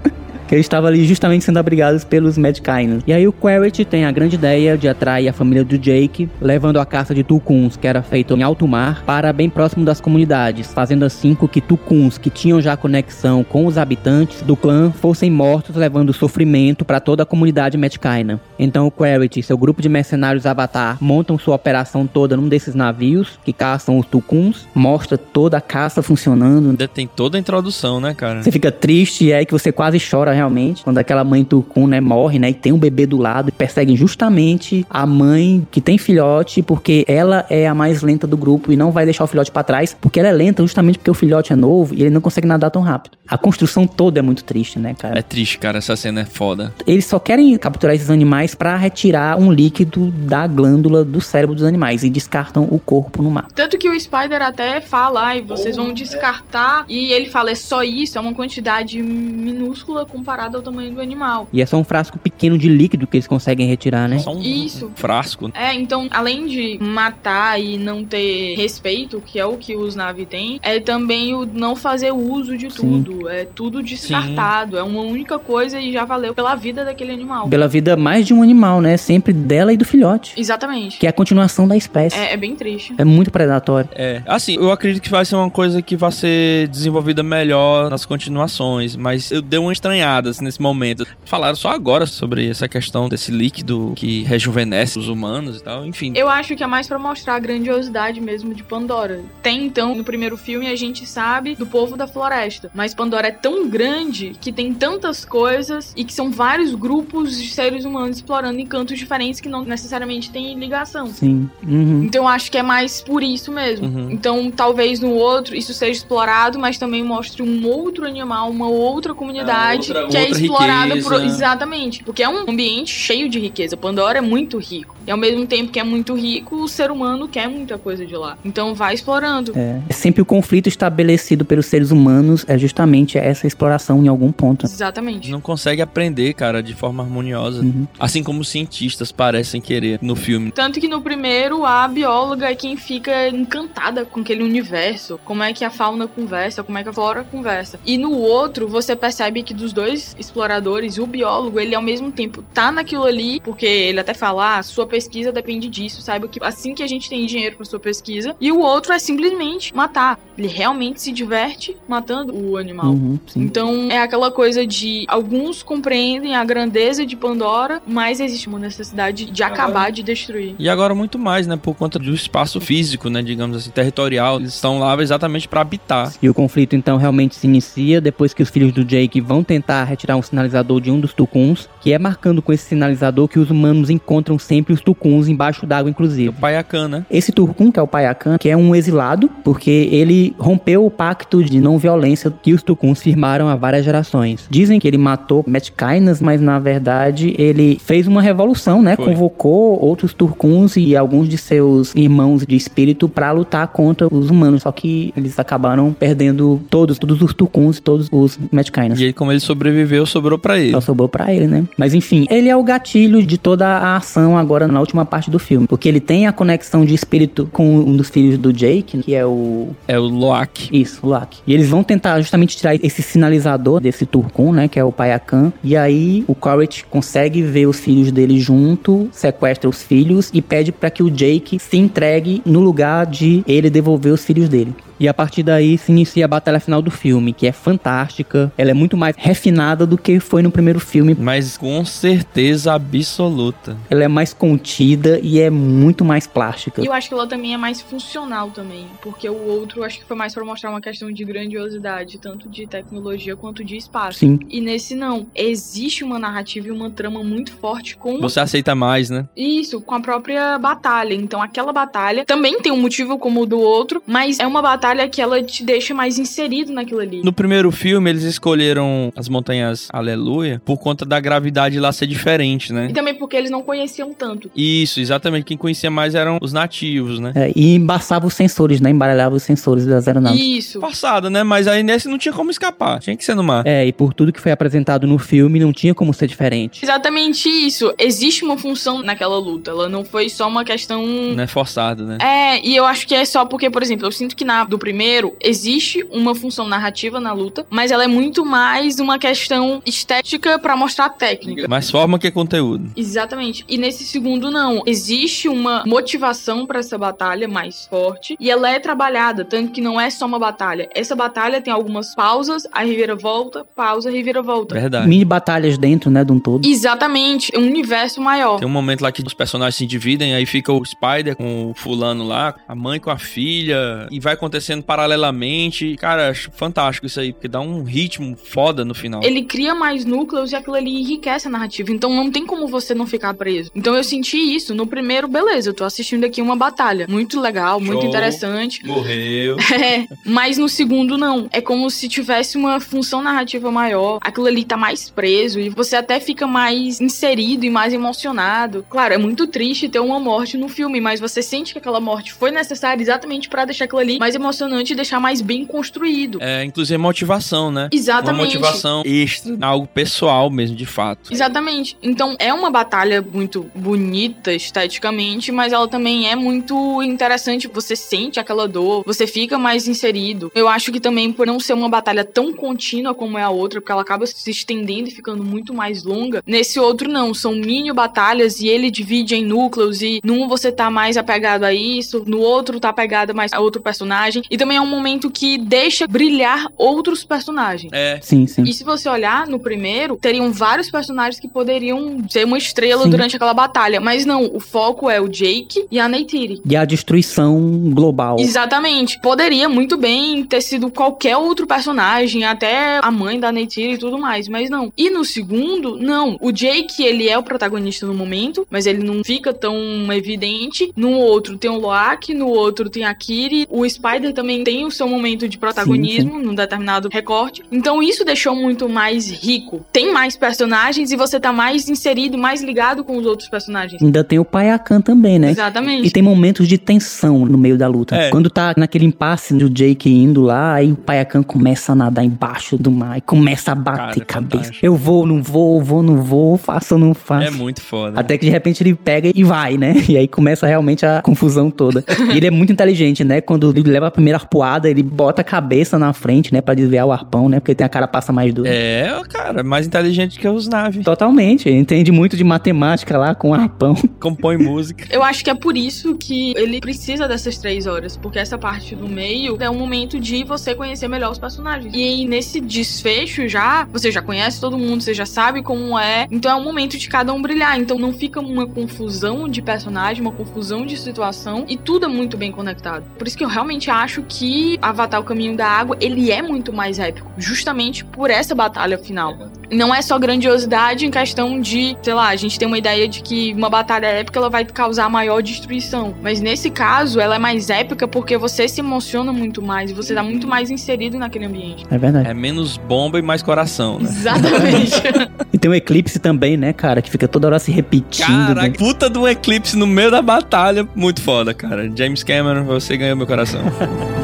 Eles estavam ali justamente sendo abrigados pelos Medkainos. E aí o Quaritch tem a grande ideia de atrair a família do Jake, levando a caça de tucuns, que era feito em alto mar, para bem próximo das comunidades, fazendo assim com que tucuns que tinham já conexão com os habitantes do clã fossem mortos, levando sofrimento para toda a comunidade Medkaina. Então o Quaritch e seu grupo de mercenários Avatar montam sua operação toda num desses navios que caçam os tucuns, mostra toda a caça funcionando, Ainda tem toda a introdução, né, cara? você fica triste e é aí que você quase chora realmente quando aquela mãe Tucum, né, morre, né, e tem um bebê do lado e perseguem justamente a mãe que tem filhote porque ela é a mais lenta do grupo e não vai deixar o filhote pra trás porque ela é lenta justamente porque o filhote é novo e ele não consegue nadar tão rápido. A construção toda é muito triste, né, cara? É triste, cara. Essa cena é foda. Eles só querem capturar esses animais pra retirar um líquido da glândula do cérebro dos animais e descartam o corpo no mar. Tanto que o Spider até fala, ai, vocês vão descartar. E ele fala, é só isso, é uma quantidade minúscula comparada ao tamanho do animal. E é só um frasco pequeno de líquido que eles conseguem retirar, né? Só um, Isso. um frasco. É, então, além de matar e não ter respeito, que é o que os Navi têm, é também o não fazer uso de Sim. tudo. É tudo descartado. É uma única coisa e já valeu pela vida daquele animal. Pela vida mais de um animal, né? Sempre dela e do filhote. Exatamente. Que é a continuação da espécie. É, é bem triste. É muito predatório. É, assim, eu acredito que vai ser uma coisa que vai ser desenvolvida melhor nas continuações, mas eu dei uma estranhada nesse momento. Falaram só agora sobre essa questão desse líquido que rejuvenesce os humanos e tal, enfim. Eu acho que é mais pra mostrar a grandiosidade mesmo de Pandora. Tem então, no primeiro filme, a gente sabe do povo da floresta. Mas Pandora é tão grande que tem tantas coisas e que são vários grupos de seres humanos explorando encantos diferentes que não necessariamente têm ligação. Sim. Uhum. Então eu acho que é mais por isso mesmo. Uhum. Então talvez no outro isso seja explorado, mas também mostre um outro animal, uma outra comunidade Ah, outra- que é outra explorada por. riqueza. Exatamente. Porque é um ambiente cheio de riqueza. Pandora é muito rico. E ao mesmo tempo que é muito rico, o ser humano quer muita coisa de lá. Então vai explorando. É. É sempre o conflito estabelecido pelos seres humanos é justamente essa exploração em algum ponto. Exatamente. Não consegue aprender, cara, de forma harmoniosa. Uhum. Assim como os cientistas parecem querer no filme. Tanto que no primeiro, a bióloga é quem fica encantada com aquele universo. Como é que a fauna conversa, como é que a flora conversa. E no outro, você percebe que dos dois exploradores, o biólogo, ele ao mesmo tempo tá naquilo ali, porque ele até fala, ah, sua pesquisa depende disso, saiba que assim que a gente tem dinheiro pra sua pesquisa. E o outro é simplesmente matar. Ele realmente se diverte matando o animal. Uhum. Então é aquela coisa de alguns compreendem a grandeza de Pandora, mas existe uma necessidade de acabar de destruir. E agora muito mais, né? Por conta do espaço físico, né? Digamos assim, territorial. Eles estão lá exatamente pra habitar. E o conflito então realmente se inicia depois que os filhos do Jake vão tentar retirar um sinalizador de um dos tucuns, que é marcando com esse sinalizador que os humanos encontram sempre os Tucuns embaixo d'água, inclusive. O Payakan, né? Esse Turcun, que é o Payakan, que é um exilado, porque ele rompeu o pacto de não violência que os Tucuns firmaram há várias gerações. Dizem que ele matou Matt Kainas, mas na verdade ele fez uma revolução, né? Foi. Convocou outros Turcuns e alguns de seus irmãos de espírito para lutar contra os humanos. Só que eles acabaram perdendo todos, todos os Turcuns e todos os Matt Kainas. E aí, como ele sobreviveu, sobrou pra ele. Só sobrou pra ele, né? Mas enfim, ele é o gatilho de toda a ação agora na última parte do filme. Porque ele tem a conexão de espírito com um dos filhos do Jake, que é o. É o Loak. Isso, o Lak. E eles vão tentar justamente tirar esse sinalizador desse Turcon, né? Que é o Payakan. E aí o Corrit consegue ver os filhos dele junto, sequestra os filhos e pede pra que o Jake se entregue no lugar de ele devolver os filhos dele. E a partir daí se inicia a batalha final do filme, que é fantástica. Ela é muito mais refinada do que foi no primeiro filme. Mas com certeza absoluta. Ela é mais contida e é muito mais plástica. E eu acho que ela também é mais funcional também, porque o outro acho que foi mais pra mostrar uma questão de grandiosidade, tanto de tecnologia quanto de espaço. Sim. E nesse não, existe uma narrativa e uma trama muito forte com Você aceita mais, né? isso, com a própria batalha. Então aquela batalha também tem um motivo como o do outro, mas é uma batalha que ela te deixa mais inserido naquilo ali. No primeiro filme, eles escolheram as montanhas Aleluia por conta da gravidade lá ser diferente, né? E também porque eles não conheciam tanto. Isso, exatamente. Quem conhecia mais eram os nativos, né? É, e embaçava os sensores, né? Embaralhava os sensores das aeronaves. Isso. Passada, né? Mas aí nesse não tinha como escapar. Tinha que ser no mar. É, e por tudo que foi apresentado no filme, não tinha como ser diferente. Exatamente isso. Existe uma função naquela luta. Ela não foi só uma questão. Não é forçado, né? É, e eu acho que é só porque, por exemplo, eu sinto que na do primeiro existe uma função narrativa na luta, mas ela é muito mais uma questão estética pra mostrar a técnica. Mais forma que conteúdo. Exatamente. E nesse segundo, não. Existe uma motivação pra essa batalha mais forte e ela é trabalhada, tanto que não é só uma batalha. Essa batalha tem algumas pausas, a reviravolta, pausa, reviravolta. Verdade. Mini batalhas dentro, né, de um todo. Exatamente. É um universo maior. Tem um momento lá que os personagens se dividem, aí fica o Spider com o fulano lá, a mãe com a filha, e vai acontecendo paralelamente. Cara, acho fantástico isso aí, porque dá um ritmo foda no final. Ele cria mais núcleos e aquilo ali enriquece a narrativa. Então não tem como você não ficar preso. Então eu senti isso. No primeiro, beleza, eu tô assistindo aqui uma batalha. Muito legal, muito Show. interessante. Morreu. *laughs* É, mas no segundo não. É como se tivesse uma função narrativa maior. Aquilo ali tá mais preso e você até fica mais inserido e mais emocionado. Claro, é muito triste ter uma morte no filme, mas você sente que aquela morte foi necessária exatamente pra deixar aquilo ali mais emocionante e deixar mais bem construído. É, inclusive motivação, né? Exatamente. Uma motivação extra, algo pessoal mesmo, de fato. Exatamente. Então é uma batalha muito bonita esteticamente, mas ela também é muito interessante. Você sente aquela dor, você fica mais inserido. Eu acho que também por não ser uma batalha tão contínua como é a outra, porque ela acaba se estendendo e ficando muito mais longa. Nesse outro não, são mini batalhas e ele divide em núcleos e num você tá mais apegado a isso, no outro tá apegado mais a outro personagem. E também é um momento que deixa brilhar outros personagens. É, Sim, sim. E se você olhar no primeiro, teriam vários personagens que poderiam ser uma estrela Sim. durante aquela batalha. Mas não, o foco é o Jake e a Neytiri. E a destruição global. Exatamente. Poderia muito bem ter sido qualquer outro personagem, até a mãe da Neytiri e tudo mais, mas não. E no segundo, não. O Jake, ele é o protagonista no momento, mas ele não fica tão evidente. No outro tem o Loak, no outro tem a Kiri. O Spider também tem o seu momento de protagonismo num determinado recorte. Então isso deixou muito mais rico. Tem mais personagens e você tá mais inserido, mais ligado com os outros personagens. Ainda tem o Payakan também, né? Exatamente. E tem momentos de tensão no meio da luta. É. Quando tá naquele impasse do Jake indo lá, aí o Payakan começa a nadar embaixo do mar e começa a bater Cara, cabeça. fantástico. Eu vou, não vou, vou, não vou, faço ou não faço. é muito foda. Até que de repente ele pega e vai, né? *laughs* E aí começa realmente a confusão toda. e ele é muito inteligente, né? Quando ele leva a primeira arpoada, ele bota a cabeça na frente, né? Pra desviar o arpão, né? Porque tem a cara passa mais dura. É, cara, mais inteligente que os naves. Totalmente. Ele entende muito de matemática lá com o arpão. *laughs* Compõe música. Eu acho que é por isso que ele precisa dessas três horas, porque essa parte do meio é um momento de você conhecer melhor os personagens. E aí, nesse desfecho já, você já conhece todo mundo, você já sabe como é, então é um momento de cada um brilhar. Então não fica uma confusão de personagem, uma confusão de situação, e tudo é muito bem conectado. Por isso que eu realmente acho que Avatar O Caminho da Água, ele é muito mais épico, justamente por essa batalha final. Não é só grandiosidade em questão de, sei lá, a gente tem uma ideia de que uma batalha épica ela vai causar maior destruição. Mas nesse caso, ela é mais épica porque você se emociona muito mais e você tá muito mais inserido naquele ambiente. É verdade. É menos bomba e mais coração, né? Exatamente. *laughs* E tem o eclipse também, né, cara? Que fica toda hora se repetindo. Cara, né? puta do eclipse no meio da batalha. Muito foda, cara. James Cameron, você ganhou meu coração. *laughs*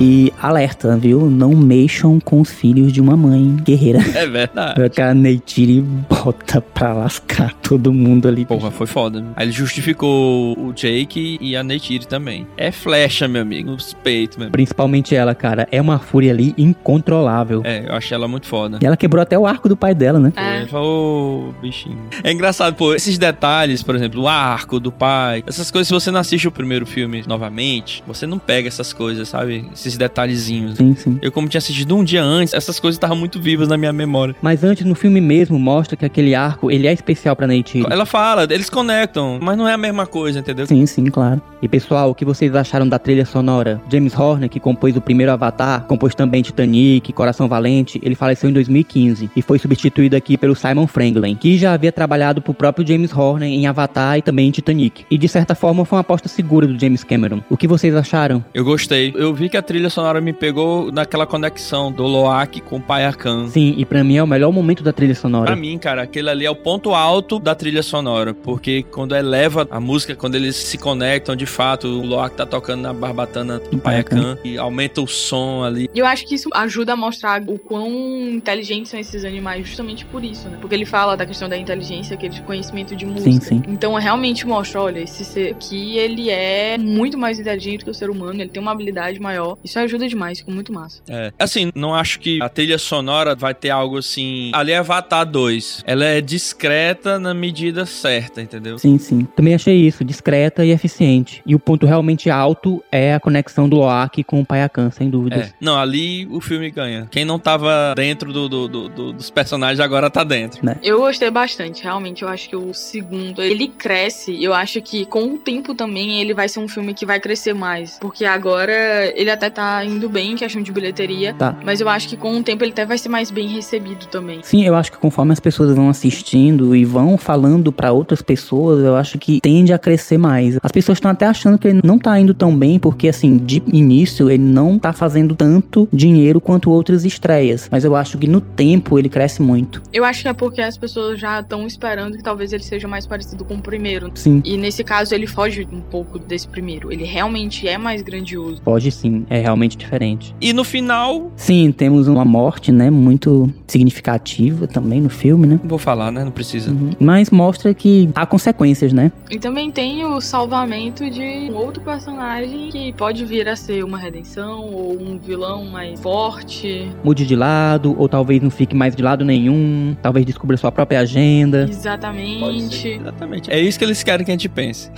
E alerta, viu? Não mexam com os filhos de uma mãe guerreira. É verdade. Porque a Neytiri bota pra lascar todo mundo ali. Porra, foi foda. Aí ele justificou o Jake e a Neytiri também. É flecha, meu amigo. Nos peitos, meu amigo. Principalmente ela, cara. É uma fúria ali incontrolável. É, eu achei ela muito foda. E ela quebrou até o arco do pai dela, né? É. Ele falou, "Ô, bichinho. É engraçado, pô, esses detalhes, por exemplo, o arco do pai, essas coisas, se você não assiste o primeiro filme novamente, você não pega essas coisas, sabe? Esses detalhezinhos. Sim, sim. Eu, como tinha assistido um dia antes, essas coisas estavam muito vivas na minha memória. Mas antes, no filme mesmo, mostra que aquele arco, ele é especial pra Neytiri. Ela fala, eles conectam, mas não é a mesma coisa, entendeu? Sim, sim, claro. E pessoal, o que vocês acharam da trilha sonora? James Horner, que compôs o primeiro Avatar, compôs também Titanic, Coração Valente, ele faleceu em 2015 e foi substituído aqui pelo Simon Franklin, que já havia trabalhado pro próprio James Horner em Avatar e também em Titanic. E de certa forma foi uma aposta segura do James Cameron. O que vocês acharam? Eu gostei. Eu vi que a trilha sonora me pegou naquela conexão do Loak com o Payakan. Sim, e pra mim é o melhor momento da trilha Pra sonora. mim, cara, aquele ali é o ponto alto da trilha sonora, porque quando eleva a música, quando eles se conectam, de fato, o Loak tá tocando na barbatana do Payakan e aumenta o som ali. E eu acho que isso ajuda a mostrar o quão inteligentes são esses animais justamente por isso, né? Porque ele fala da questão da inteligência, aquele conhecimento de música. Sim, sim. Então realmente mostra, olha, esse ser aqui, ele é muito mais inteligente que o ser humano, ele tem uma habilidade maior. Isso ajuda demais, fica muito massa. É. Assim, não acho que a trilha sonora vai ter algo assim. Ali é Avatar 2. Ela é discreta na medida certa, entendeu? Sim, sim. Também achei isso, discreta e eficiente. E o ponto realmente alto é a conexão do Loak com o Payakan, sem dúvidas. É. Não, ali o filme ganha. Quem não tava dentro do, do- do- do- dos personagens agora tá dentro. Eu gostei bastante, realmente. Eu acho que o segundo, ele cresce. Eu acho que com o tempo também ele vai ser um filme que vai crescer mais. Porque agora ele até tá indo bem em questão de bilheteria. Tá. Mas eu acho que com o tempo ele até vai ser mais bem recebido também. Sim, eu acho que conforme as pessoas vão assistindo e vão falando pra outras pessoas, eu acho que tende a crescer mais. As pessoas estão até achando que ele não tá indo tão bem, porque assim, de início ele não tá fazendo tanto dinheiro quanto outras estreias. Mas eu acho que no tempo ele cresce muito. Eu acho que é porque as pessoas já estão esperando que talvez ele seja mais parecido com o primeiro. Sim, E nesse caso ele foge um pouco desse primeiro. Ele realmente é mais grandioso. pode sim, é realmente diferente. E no final, Sim, temos uma morte, né, muito significativa também no filme, né? não vou falar, né? Não precisa. Uhum. Mas mostra que há consequências, né? E também tem o salvamento de um outro personagem que pode vir a ser uma redenção ou um vilão mais forte. Mude de lado, ou talvez não fique mais de lado nenhum, talvez descubra sua própria agenda. Exatamente. Exatamente. É isso que eles querem que a gente pense.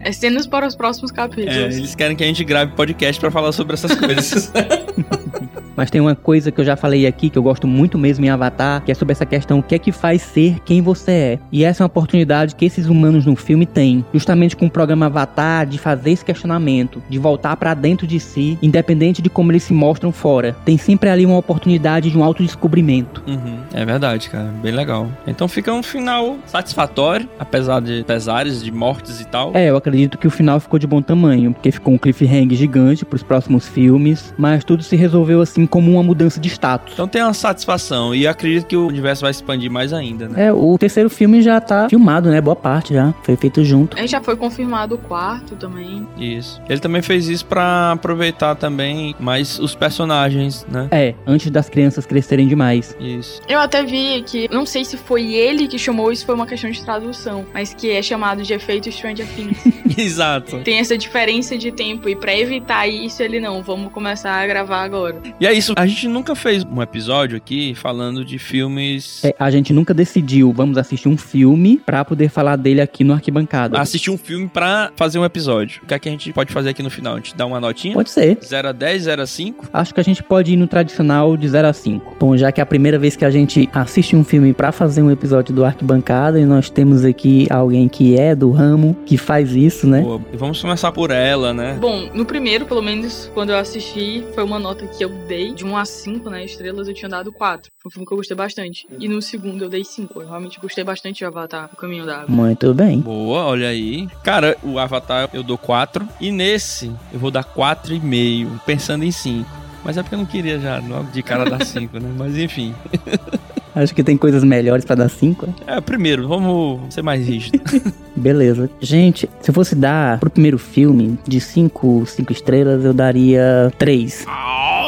É cenas para os próximos É, capítulos. eles querem que a gente grave podcast pra falar sobre essas coisas. *laughs* Mas tem uma coisa que eu já falei aqui, que eu gosto muito mesmo em Avatar, que é sobre essa questão, o que é que faz ser quem você é. E essa é uma oportunidade que esses humanos no filme têm, justamente com o programa Avatar, de fazer esse questionamento, de voltar pra dentro de si, independente de como eles se mostram fora. Tem sempre ali uma oportunidade de um autodescobrimento. Uhum, é verdade, cara. Bem legal. Então fica um final satisfatório, apesar de pesares, de mortes e tal. É, eu acredito que o final ficou de bom tamanho, porque ficou um cliffhanger gigante pros próximos filmes, mas tudo se resolveu assim como uma mudança de status. Então tem uma satisfação. E acredito que o universo vai expandir mais ainda, né? É, o terceiro filme já tá filmado, né? Boa parte já. Foi feito junto. Aí já foi confirmado o quarto também. Isso. Ele também fez isso pra aproveitar também mais os personagens, né? É, antes das crianças crescerem demais. Isso. Eu até vi que, não sei se foi ele que chamou, isso foi uma questão de tradução, mas que é chamado de efeito Stranger Things. *laughs* Exato. Tem essa diferença de tempo e pra evitar isso, ele não, vamos começar a gravar agora. E é isso. A gente nunca fez um episódio aqui falando de filmes. É, a gente nunca decidiu, vamos assistir um filme pra poder falar dele aqui no Arquibancada. Assistir um filme pra fazer um episódio. O que é que a gente pode fazer aqui no final? A gente dá uma notinha? Pode ser. 0 a 10, 0 a 5? Acho que a gente pode ir no tradicional de 0 a 5. Bom, já que é a primeira vez que a gente assiste um filme pra fazer um episódio do Arquibancada e nós temos aqui alguém que é do ramo, que faz isso, né? Boa. E vamos começar por ela, né? Bom, no primeiro, pelo menos, quando eu assisti, foi uma nota que eu dei de 1 a 5, né? Estrelas eu tinha dado 4. Foi um filme que eu gostei bastante. E no segundo eu dei 5. Eu realmente gostei bastante de Avatar, O Caminho da Água. Muito bem. Boa, olha aí. Cara, o Avatar eu dou 4. E nesse eu vou dar 4,5, pensando em 5. Mas é porque eu não queria já logo de cara dar 5, né? Mas enfim. *laughs* Acho que tem coisas melhores pra dar 5. É, primeiro, vamos ser mais rígido. *laughs* Beleza. Gente, se eu fosse dar pro primeiro filme de 5 cinco estrelas, eu daria 3.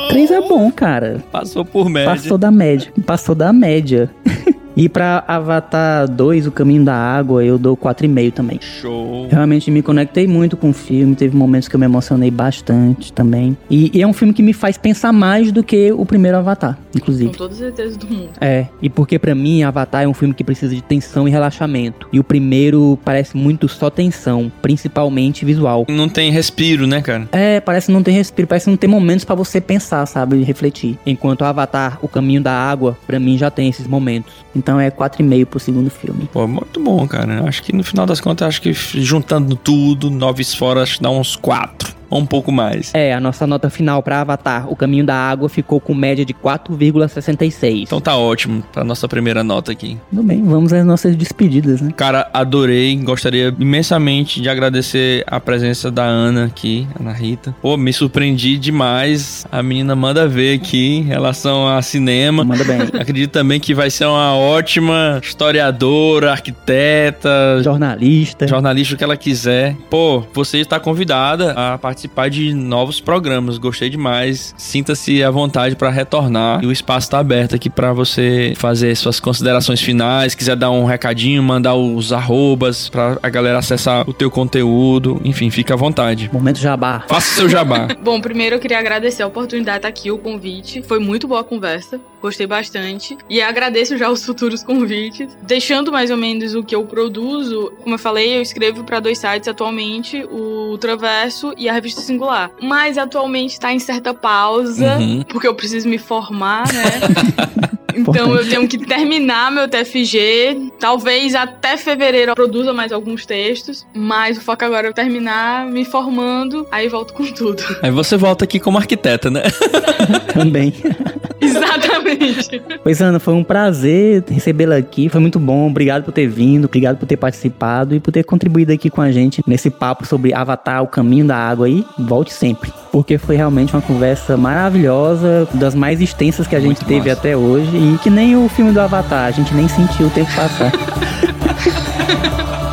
3 é bom, cara. Passou por média. Passou da média. Passou da média. E pra Avatar 2, O Caminho da Água, eu dou 4,5 também. Show. Realmente me conectei muito com o filme, teve momentos que eu me emocionei bastante também. E, e é um filme que me faz pensar mais do que o primeiro Avatar, Com inclusive. toda certeza do mundo. É, e porque pra mim Avatar é um filme que precisa de tensão e relaxamento. E o primeiro parece muito só tensão, principalmente visual. Não tem respiro, né, cara? É, parece não ter respiro, parece não ter momentos pra você pensar, sabe, e refletir. Enquanto o Avatar, O Caminho da Água, pra mim já tem esses momentos. Então é 4,5 pro segundo filme. Pô, muito bom, cara. Acho que no final das contas, acho que juntando tudo, nove fora, acho que dá uns quatro. Ou um pouco mais. É, a nossa nota final pra Avatar, O Caminho da Água, ficou com média de 4,66. Então tá ótimo pra nossa primeira nota aqui. Tudo bem, vamos às nossas despedidas, né? Cara, adorei. Gostaria imensamente de agradecer a presença da Ana aqui, Ana Rita. Pô, me surpreendi demais. A menina manda ver aqui em relação a cinema. Manda bem. Acredito também que vai ser uma ótima historiadora, arquiteta, Jornalista. jornalista, o que ela quiser. Pô, você está convidada a participar de novos programas. Gostei demais. Sinta-se à vontade para retornar. E o espaço está aberto aqui para você fazer suas considerações finais. Quiser dar um recadinho, mandar os arrobas para a galera acessar o teu conteúdo. Enfim, fica à vontade. Momento jabá. Faça seu jabá. *laughs* Bom, primeiro eu queria agradecer a oportunidade de estar aqui, o convite. Foi muito boa a conversa, gostei bastante. E agradeço já os futuros convites. Deixando mais ou menos o que eu produzo, como eu falei, eu escrevo para dois sites atualmente, o Traverso e a Revista Singular. Mas atualmente tá em certa pausa, Uhum. porque eu preciso me formar, né? *laughs* Então eu tenho que terminar meu TFG. Talvez até fevereiro eu produza mais alguns textos. Mas o foco agora é eu terminar me formando. Aí volto com tudo. *laughs* Aí você volta aqui como arquiteta, né? *laughs* Também. *laughs* Exatamente. Pois, Ana, foi um prazer recebê-la aqui. Foi muito bom. Obrigado por ter vindo, obrigado por ter participado e por ter contribuído aqui com a gente nesse papo sobre Avatar, o caminho da água aí. Volte sempre. Porque foi realmente uma conversa maravilhosa, das mais extensas que a gente Muito teve massa. até hoje. E que nem o filme do Avatar, a gente nem sentiu o tempo passar. *laughs*